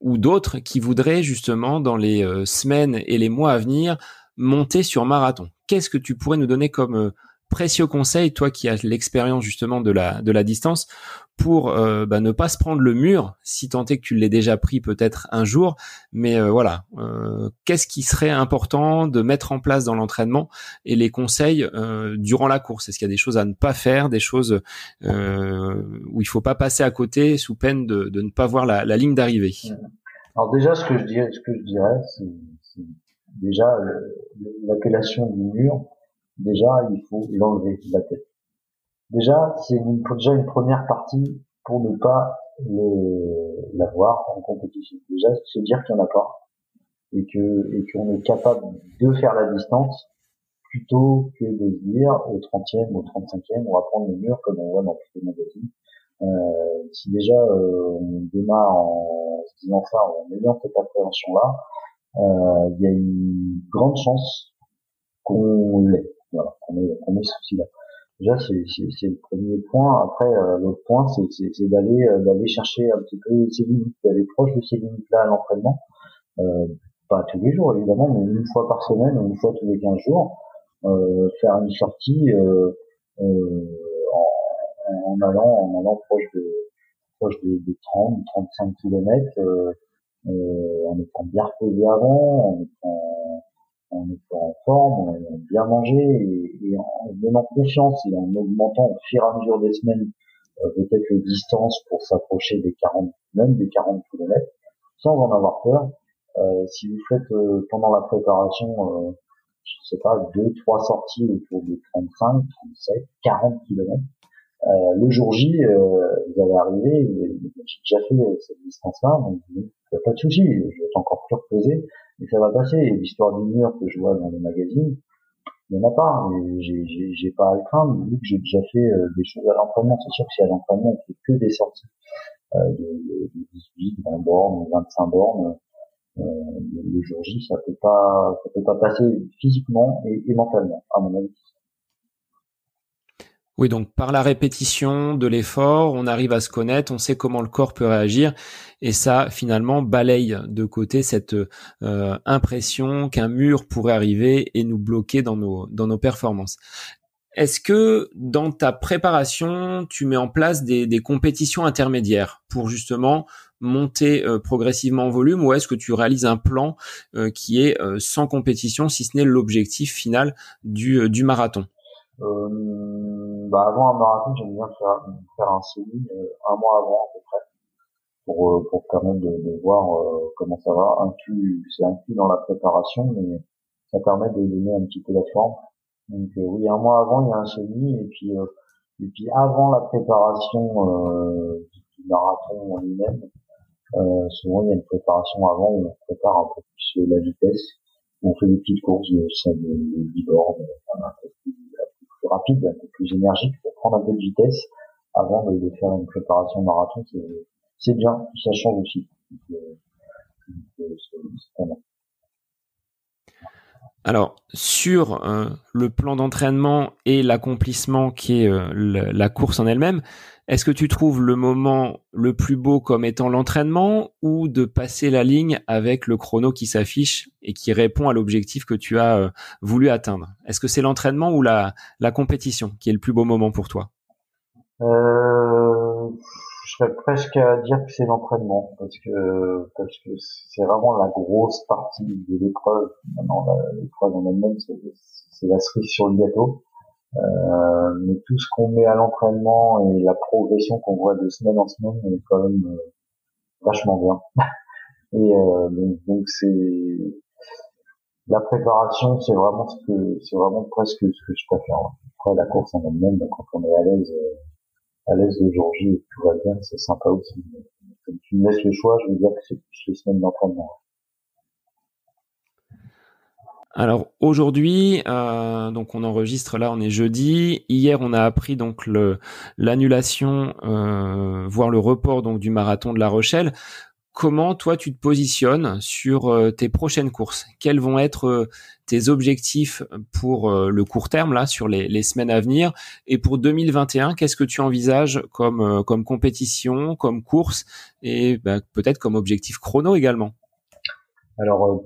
A: ou d'autres qui voudraient justement dans les euh, semaines et les mois à venir monter sur marathon. Qu'est-ce que tu pourrais nous donner comme précieux conseil, toi qui as l'expérience justement de la, de la distance, pour euh, bah, ne pas se prendre le mur, si tant est que tu l'aies déjà pris peut-être un jour. Mais euh, voilà, euh, qu'est-ce qui serait important de mettre en place dans l'entraînement et les conseils durant la course? Est-ce qu'il y a des choses à ne pas faire, des choses où il faut pas passer à côté sous peine de, de ne pas voir la, la ligne d'arrivée?
B: Alors déjà, ce que je dirais, ce que je dirais, c'est déjà l'appellation du mur déjà, il faut l'enlever de la tête. Déjà, c'est une, déjà une première partie pour ne pas l'avoir en compétition. Déjà, c'est dire qu'il n'y en a pas et que et qu'on est capable de faire la distance plutôt que de se dire au 30e, au 35e, on va prendre le mur comme on voit dans tous les magazines. Euh, si déjà euh, on démarre en se disant ça, en ayant cette appréhension-là, euh, il y a une grande chance qu'on l'ait. Voilà, qu'on ait, qu'on ait ce souci-là. Déjà, c'est, c'est, le premier point. Après, euh, l'autre point, c'est, c'est, d'aller euh, d'aller chercher un petit peu ces limites, d'aller proche de ces limites-là à l'entraînement. Euh, pas tous les jours, évidemment, mais une fois par semaine, une fois tous les 15 jours, euh, faire une sortie euh, en, en, allant en allant proche de proche de, de 30, 35 km, en étant bien reposé avant, en étant en étant en forme, en bien mangé et, en donnant confiance et en augmentant au fur et à mesure des semaines euh, peut-être les distances pour s'approcher des 40, même des 40 km, sans en avoir peur. Euh, si vous faites euh, pendant la préparation, euh, je sais pas, deux, trois sorties autour de 35, 37, 40 km, euh, le jour J, vous allez arriver, j'ai déjà fait cette distance-là, donc il n'y a pas de souci, je vais être encore plus reposé, et ça va passer. L'histoire du mur que je vois dans les magazines, il n'y en a pas. J'ai, pas à le craindre, vu que j'ai déjà fait euh, des choses à l'entraînement. C'est sûr que si à l'entraînement, on fait que des sorties euh, de, de 18, 20 bornes, 25 bornes, euh, le jour J, ça peut pas, ça peut pas passer physiquement et, et mentalement, à mon avis.
A: Oui, donc par la répétition de l'effort, on arrive à se connaître, on sait comment le corps peut réagir, et ça finalement balaye de côté cette euh, impression qu'un mur pourrait arriver et nous bloquer dans nos dans nos performances. Est-ce que dans ta préparation, tu mets en place des, compétitions intermédiaires pour justement monter euh, progressivement en volume, ou est-ce que tu réalises un plan euh, qui est sans compétition, si ce n'est l'objectif final du, du marathon?
B: Euh, bah avant un marathon, j'aime bien faire, faire un semi euh, un mois avant à peu près pour euh, pour permettre de, de voir euh, comment ça va. Inclus, c'est inclus dans la préparation, mais ça permet de donner un petit peu la forme. Donc oui, un mois avant, il y a un semi et puis et puis avant la préparation du marathon en lui-même, souvent il y a une préparation avant où on prépare un peu plus la vitesse. On fait des petites courses de, de, de 10 bornes, un peu rapide, un peu plus énergique pour prendre un peu de vitesse avant de, faire une préparation marathon. C'est bien, ça change aussi.
A: Alors sur euh, le plan d'entraînement et l'accomplissement qui est euh, la course en elle-même, est-ce que tu trouves le moment le plus beau comme étant l'entraînement ou de passer la ligne avec le chrono qui s'affiche et qui répond à l'objectif que tu as euh, voulu atteindre? Est-ce que c'est l'entraînement ou la, la compétition qui est le plus beau moment pour toi?
B: Euh, Je serais presque à dire que c'est l'entraînement parce que parce que c'est vraiment la grosse partie de l'épreuve. Maintenant, l'épreuve en elle-même, c'est la cerise sur le gâteau. Euh, mais tout ce qu'on met à l'entraînement et la progression qu'on voit de semaine en semaine est quand même euh, vachement bien. et euh, donc c'est la préparation, c'est vraiment ce que c'est vraiment presque ce que je préfère. Après la course en elle-même, quand on est à l'aise à l'aise de J et tout va bien, c'est sympa aussi. Comme tu me laisses le choix, je veux dire que c'est plus les semaines d'entraînement.
A: Alors aujourd'hui, euh, donc on enregistre là, on est jeudi. Hier, on a appris donc l'annulation, euh, voire le report donc du marathon de La Rochelle. Comment toi tu te positionnes sur euh, tes prochaines courses? Quels vont être euh, tes objectifs pour euh, le court terme là, sur les, les, semaines à venir Et pour 2021, qu'est-ce que tu envisages comme comme compétition, comme course et bah, peut-être comme objectif chrono également?
B: Alors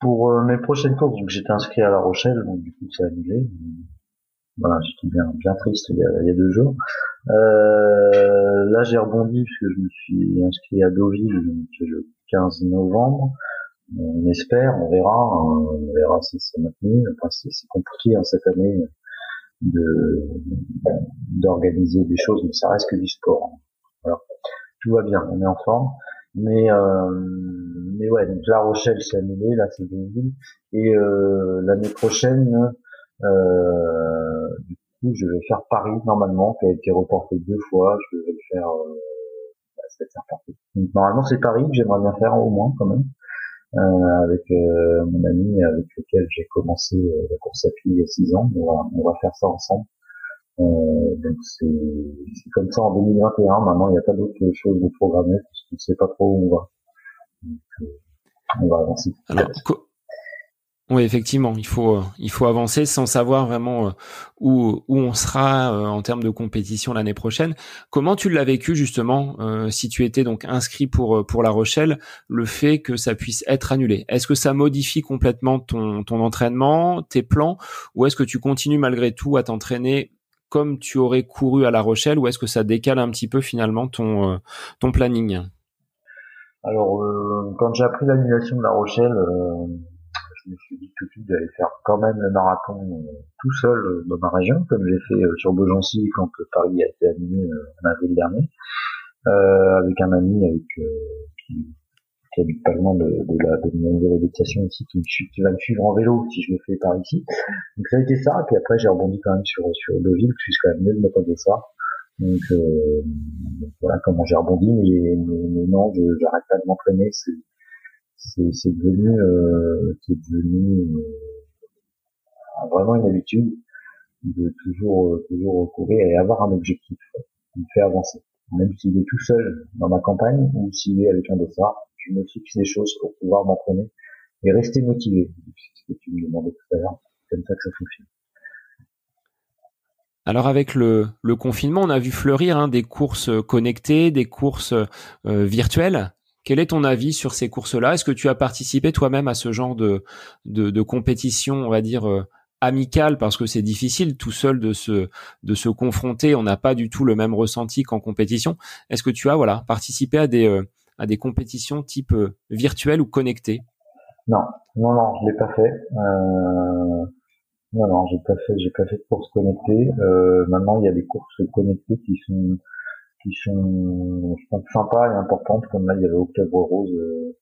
B: pour euh, mes prochaines courses, donc j'étais inscrit à La Rochelle, donc du coup c'est annulé. Voilà, j'étais bien, bien triste il y, a, il y a deux jours. Euh, là j'ai rebondi puisque je me suis inscrit à Deauville le 15 novembre. On espère, on verra, hein, on verra si c'est maintenu. Enfin, c'est compliqué hein, cette année d'organiser des choses, mais ça reste que du sport. Voilà. Tout va bien, on est en forme. Mais euh, mais ouais, donc La Rochelle c'est annulé, là c'est Deauville. Et euh, l'année prochaine, euh, du coup, je vais faire Paris normalement, qui a été reporté deux fois. Je vais le faire. Euh, bah, normalement c'est Paris que j'aimerais bien faire au moins quand même. Euh, avec euh, mon ami avec lequel j'ai commencé euh, la course à pied il y a six ans. On va, on va faire ça ensemble. donc c'est comme ça en 2021. Maintenant, il n'y a pas d'autre chose de programmer parce qu'on ne sait pas trop où on va. Donc, on va avancer.
A: Alors, oui, effectivement, il faut euh, il faut avancer sans savoir vraiment euh, où où on sera euh, en termes de compétition l'année prochaine. Comment tu l'as vécu justement si tu étais donc inscrit pour pour La Rochelle, le fait que ça puisse être annulé? Est-ce que ça modifie complètement ton ton entraînement, tes plans, ou est-ce que tu continues malgré tout à t'entraîner comme tu aurais couru à La Rochelle, ou est-ce que ça décale un petit peu finalement ton ton planning?
B: Alors quand j'ai appris l'annulation de La Rochelle je me suis dit tout de suite d'aller faire quand même le marathon euh, tout seul euh, dans ma région, comme j'ai fait euh, sur Beaugency quand Paris a été annulé en avril dernier, avec un ami avec qui, qui habite pas loin de, de, la, de mon nouvelle habitation ici, qui, qui, va me suivre en vélo si je le fais par ici. Donc ça a été ça, puis après j'ai rebondi quand même sur, sur Deauville, je suis quand même mieux de de ça. Donc euh, voilà comment j'ai rebondi, mais, mais, non, je j'arrête pas de m'entraîner, c'est c'est devenu euh, c'est devenu euh, vraiment une habitude de toujours euh, toujours recourir et avoir un objectif qui me fait avancer. Même s'il est tout seul dans ma campagne ou s'il est avec un dossard je me fixe des choses pour pouvoir m'entraîner et rester motivé. C'est ce que tu me demandais tout à comme ça que ça fonctionne.
A: Alors avec le, le confinement, on a vu fleurir hein, des courses connectées, des courses euh, virtuelles. Quel est ton avis sur ces courses-là? Est-ce que tu as participé toi-même à ce genre de, de, compétition, on va dire, euh, amicale? Parce que c'est difficile tout seul de se, de se confronter. On n'a pas du tout le même ressenti qu'en compétition. Est-ce que tu as voilà, participé à des, euh, à des compétitions type euh, virtuelles ou connectées?
B: Non, non, non, je l'ai pas fait. Non, non, j'ai pas fait, j'ai pas fait de courses connectées. maintenant, il y a des courses connectées qui sont qui sont, je pense, sympas et importantes, comme là, il y avait Octobre Rose euh,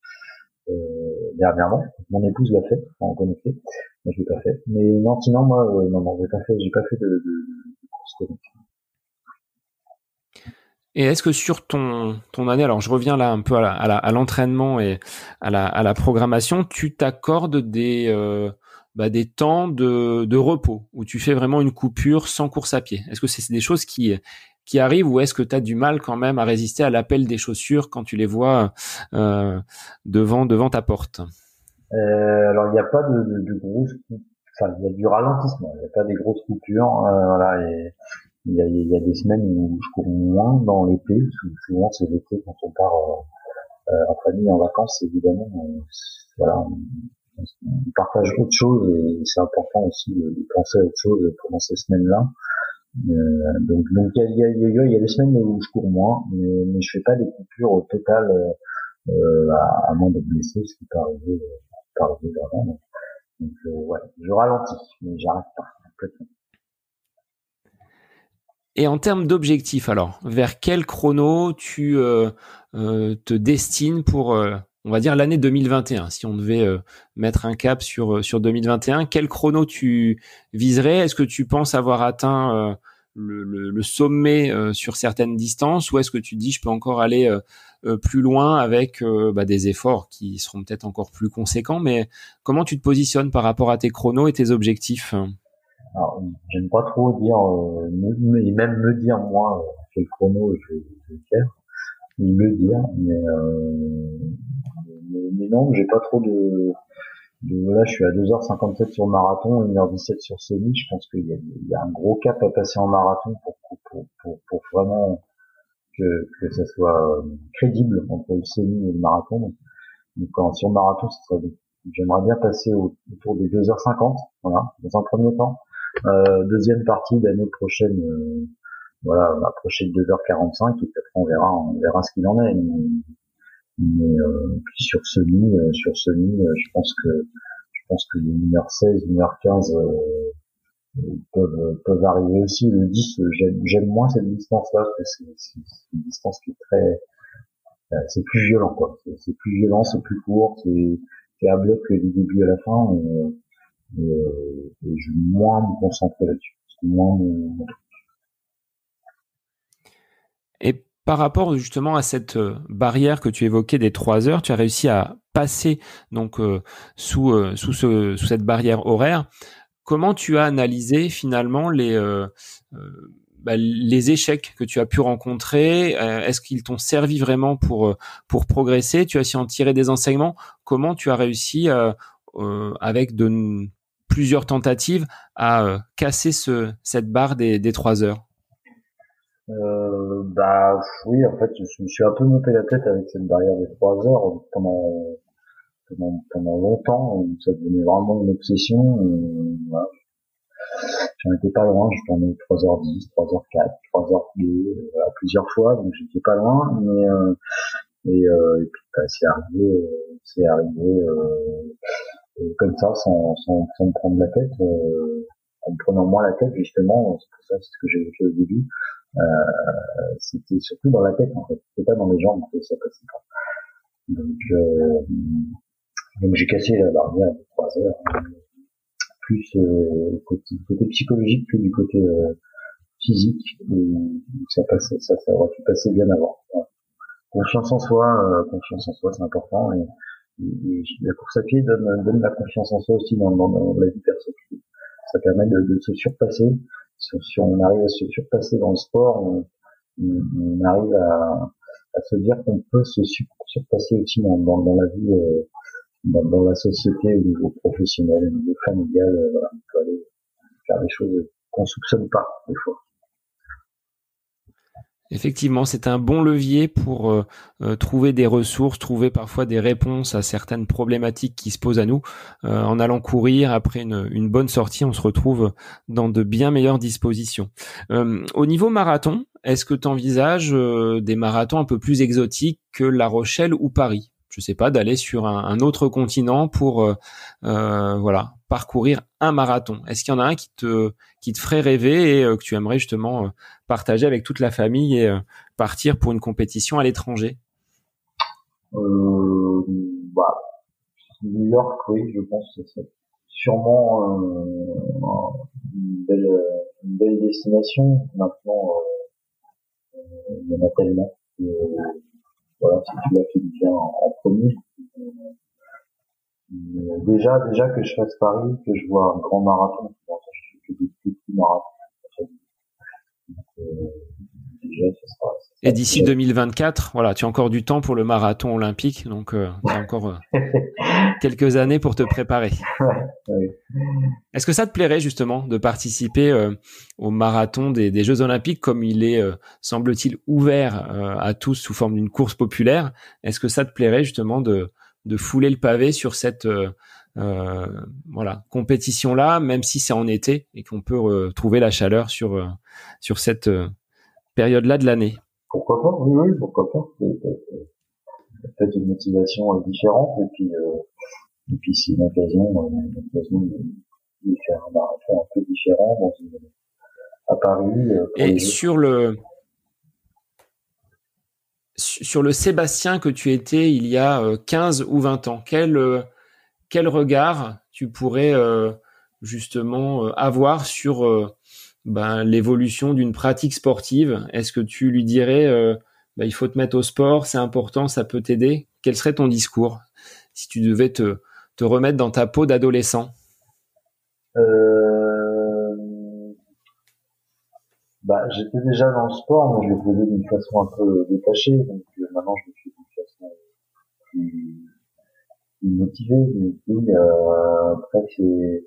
B: euh, dernièrement. Mon épouse l'a fait, en connecté. Moi, je l'ai pas fait. Mais non, sinon, moi, non, non, j'ai pas fait, j'ai pas fait de, course.
A: Et est-ce que sur ton, ton année, alors je reviens là un peu à l'entraînement et à la, à la programmation, tu t'accordes des, euh, bah, des temps de, de repos où tu fais vraiment une coupure sans course à pied Est-ce que c'est des choses qui, qui arrivent ou est-ce que tu as du mal quand même à résister à l'appel des chaussures quand tu les vois euh, devant devant ta porte?
B: Euh, Alors il n'y a pas de, de, de grosses, enfin il y a du ralentissement, il n'y a pas des grosses coupures. Euh, voilà, et il y a, il y a des semaines où je cours moins dans l'été, souvent c'est l'été quand on part euh, euh, en famille en vacances évidemment. voilà, on partage autre chose et c'est important aussi de, de penser à autre chose pendant ces semaines-là. Euh, donc donc il y a, y, a, y a des semaines où je cours moins, mais, je fais pas des coupures totales euh, à, à moins de blesser, ce qui peut arriver, peut arriver vraiment. Donc, euh, ouais, je ralentis, mais j'arrête pas complètement.
A: Et en termes d'objectifs, alors, vers quel chrono tu euh, euh, te destines pour, euh, on va dire, l'année 2021 Si on devait mettre un cap sur, sur 2021, quel chrono tu viserais? Est-ce que tu penses avoir atteint le, le, sommet sur certaines distances? Ou est-ce que tu dis je peux encore aller plus loin avec bah, des efforts qui seront peut-être encore plus conséquents? Mais comment tu te positionnes par rapport à tes chronos et tes objectifs?
B: Alors, j'aime pas trop dire, euh, même me dire moi quel chrono je, vais faire, le dire, mais, euh, mais, non, j'ai pas trop de, de, là je suis à 2h57 sur marathon, 1h17 sur semi, je pense qu'il y, y, a un gros cap à passer en marathon pour, pour, pour, vraiment que, que ça soit crédible entre le semi et le marathon. Donc, donc sur le marathon, J'aimerais bien passer autour des 2h50, voilà, dans un premier temps. Euh, deuxième partie d'année prochaine, euh, voilà, approcher de 2h45 et peut-être on verra, on verra ce qu'il en est. euh, puis sur semi, euh, sur semi, je pense que je pense que les 1h16, 1h15 peuvent peuvent arriver aussi. Le 10, j'aime moins cette distance-là parce que c'est une distance qui est très c'est plus violent quoi. C'est plus violent, c'est plus court, c'est à bloc du début à la fin. Et, et, je vais moins me concentrer là-dessus.
A: Par rapport justement à cette euh, barrière que tu évoquais des trois heures, tu as réussi à passer donc euh, sous euh, sous, ce, sous cette barrière horaire. Comment tu as analysé finalement les bah, les échecs que tu as pu rencontrer? Est-ce qu'ils t'ont servi vraiment pour pour progresser? Tu as su en tirer des enseignements. Comment tu as réussi avec de plusieurs tentatives à casser ce cette barre des des trois heures?
B: Euh, bah oui, en fait, je me suis un peu monté la tête avec cette barrière des trois heures pendant pendant, pendant longtemps. Ça devenait vraiment une obsession. Voilà. J'en étais pas loin, j'ai tourné 3h10, 3h4, 3h2, voilà, plusieurs fois, donc j'étais pas loin, mais euh, et, euh, et puis bah, c'est arrivé, euh, c'est arrivé euh, comme ça, sans, sans, sans me prendre la tête, euh, en me prenant moins la tête justement, c'est pour ça c'est ce que j'ai fait au début, euh, c'était surtout dans la tête en fait, c'était pas dans les jambes que ça passait pas. Donc, euh, donc j'ai cassé la barrière de 3 heures, plus euh, côté, côté, psychologique que du côté euh, physique, où, ça passait, ça, ça aurait pu passer bien avant. Confiance en soi, euh, confiance en soi, c'est important. Et, la course à pied donne, donne la confiance en soi aussi dans, la vie perso. Ça permet de se surpasser si on arrive à se surpasser dans le sport, on, arrive à, se dire qu'on peut se surpasser aussi dans, la vie, euh, dans, dans, la société au niveau professionnel, au niveau familial. Euh, voilà, on peut aller faire des choses qu'on soupçonne pas des fois.
A: Effectivement, c'est un bon levier pour euh, euh, trouver des ressources, trouver parfois des réponses à certaines problématiques qui se posent à nous. Euh, en allant courir après une, une, bonne sortie, on se retrouve dans de bien meilleures dispositions. au niveau marathon, est-ce que tu envisages des marathons un peu plus exotiques que La Rochelle ou Paris? Je sais pas, d'aller sur un, un, autre continent pour voilà parcourir un marathon Est-ce qu'il y en a un qui te qui te ferait rêver et euh, que tu aimerais justement euh, partager avec toute la famille et euh, partir pour une compétition à l'étranger?
B: Euh, bah, New York, oui, je pense que c'est sûrement une, belle, une belle destination. Maintenant, il y en a tellement. Voilà, si tu l'as fait bien en, premier, déjà, déjà que je fasse Paris, que je vois un grand marathon, je fais des petits marathons.
A: Et d'ici 2024, voilà, tu as encore du temps pour le marathon olympique, donc euh, tu as encore euh, quelques années pour te préparer. Est-ce que ça te plairait justement de participer euh, au marathon des, des, Jeux olympiques comme il est, semble-t-il, ouvert à tous sous forme d'une course populaire? Est-ce que ça te plairait justement de, de fouler le pavé sur cette euh, euh, voilà compétition là, même si c'est en été et qu'on peut trouver la chaleur sur euh, sur cette période là de l'année.
B: Pourquoi pas Oui, oui, pourquoi pas. Peut-être une motivation différente et puis et puis c'est une occasion, une occasion de, faire un marathon un peu différent dans une, à Paris.
A: et sur le sur le Sébastien que tu étais il y a 15 euh, ou 20 ans, quel, euh, quel regard tu pourrais euh, justement avoir sur ben, l'évolution d'une pratique sportive Est-ce que tu lui dirais ben, il faut te mettre au sport, c'est important, ça peut t'aider? Quel serait ton discours si tu devais te, te remettre dans ta peau d'adolescent?
B: Bah, j'étais déjà dans le sport, mais je le faisais d'une façon un peu détachée. Donc euh, maintenant, je le fais d'une façon plus, plus motivée. Euh, après, c'est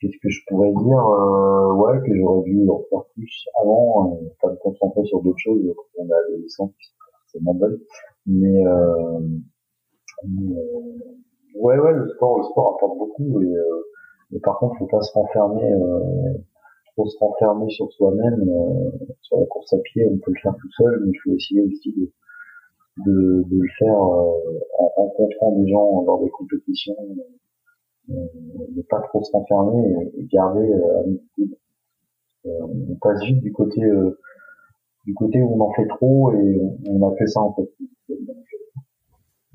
B: qu'est-ce que je pourrais dire euh, Ouais, que j'aurais dû en faire plus avant, euh, pas me concentrer sur d'autres choses quand on est adolescent, qui sont forcément bonnes. Mais, euh, mais, Ouais, ouais, le sport, le sport apporte beaucoup, et, mais par contre, faut pas se renfermer, faut se renfermer sur soi-même. sur la course à pied, on peut le faire tout seul, mais il faut essayer aussi de de, de le faire euh, en rencontrant des gens lors des compétitions, euh, ne pas trop se renfermer et, garder euh, on passe vite du côté du côté où on en fait trop et on, a fait ça en fait.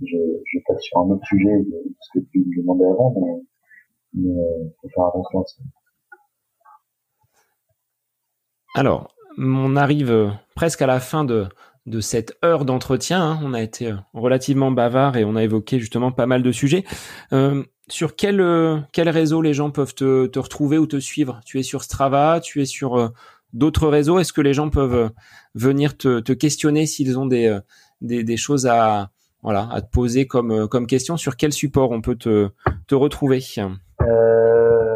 B: je, je passe sur un autre sujet de ce que tu me demandais avant, mais, il faut faire attention à ça.
A: Alors, on arrive presque à la fin de, de cette heure d'entretien. Hein. On a été euh, relativement bavard et on a évoqué justement pas mal de sujets. Euh, sur quel, euh, quel réseau les gens peuvent te, te, retrouver ou te suivre? Tu es sur Strava, tu es sur d'autres réseaux Est-ce que les gens peuvent venir te, questionner s'ils ont des, des, des, choses à, voilà, à te poser comme, comme question? Sur quel support on peut te, te retrouver?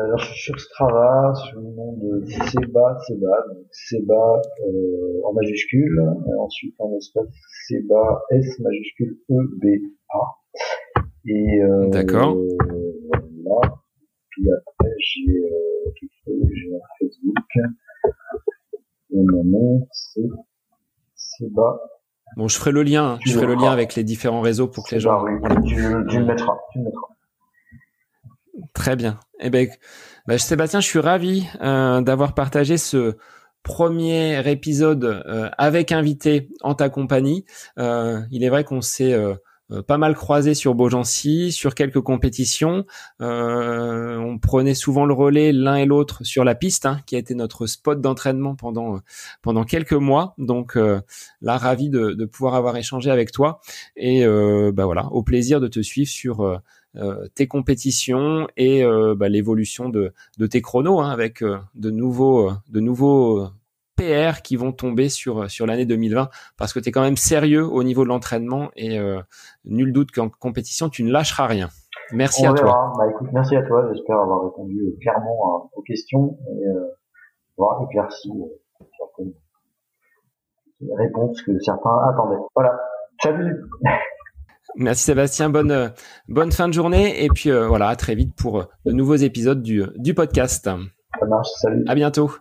B: Alors, je suis sur Strava, sur le nom de Seba, Seba, donc Seba euh, en majuscule, et ensuite en espace Seba, S majuscule E, B, A.
A: Et euh, D'accord.
B: Voilà. Puis après, j'ai euh, j'ai un Facebook. Et mon nom, c'est Seba.
A: Bon, je ferai le lien, hein. je ferai le lien avec les différents réseaux pour que les gens.
B: Oui, tu, tu, le mettras, tu le mettras.
A: Très bien. Eh ben, bah, Sébastien, je suis ravi euh, d'avoir partagé ce premier épisode euh, avec invité en ta compagnie. Euh, il est vrai qu'on s'est pas mal croisé sur Beaugency, sur quelques compétitions. on prenait souvent le relais l'un et l'autre sur la piste, hein, qui a été notre spot d'entraînement pendant pendant quelques mois. Donc là, ravi de, pouvoir avoir échangé avec toi et bah voilà, au plaisir de te suivre sur euh, tes compétitions et euh, bah, l'évolution de, de, tes chronos hein, avec euh, de nouveaux, de nouveaux PR qui vont tomber sur sur l'année 2020 parce que tu es quand même sérieux au niveau de l'entraînement et nul doute qu'en compétition tu ne lâcheras rien. Merci à toi.
B: Bah, écoute, merci à toi. J'espère avoir répondu clairement aux questions et avoir éclairci certaines réponses que certains attendaient. Voilà. Salut.
A: Merci Sébastien, bonne, euh, bonne fin de journée et puis euh, voilà, à très vite pour euh, de nouveaux épisodes du, du podcast.
B: Ça marche, salut.
A: À bientôt.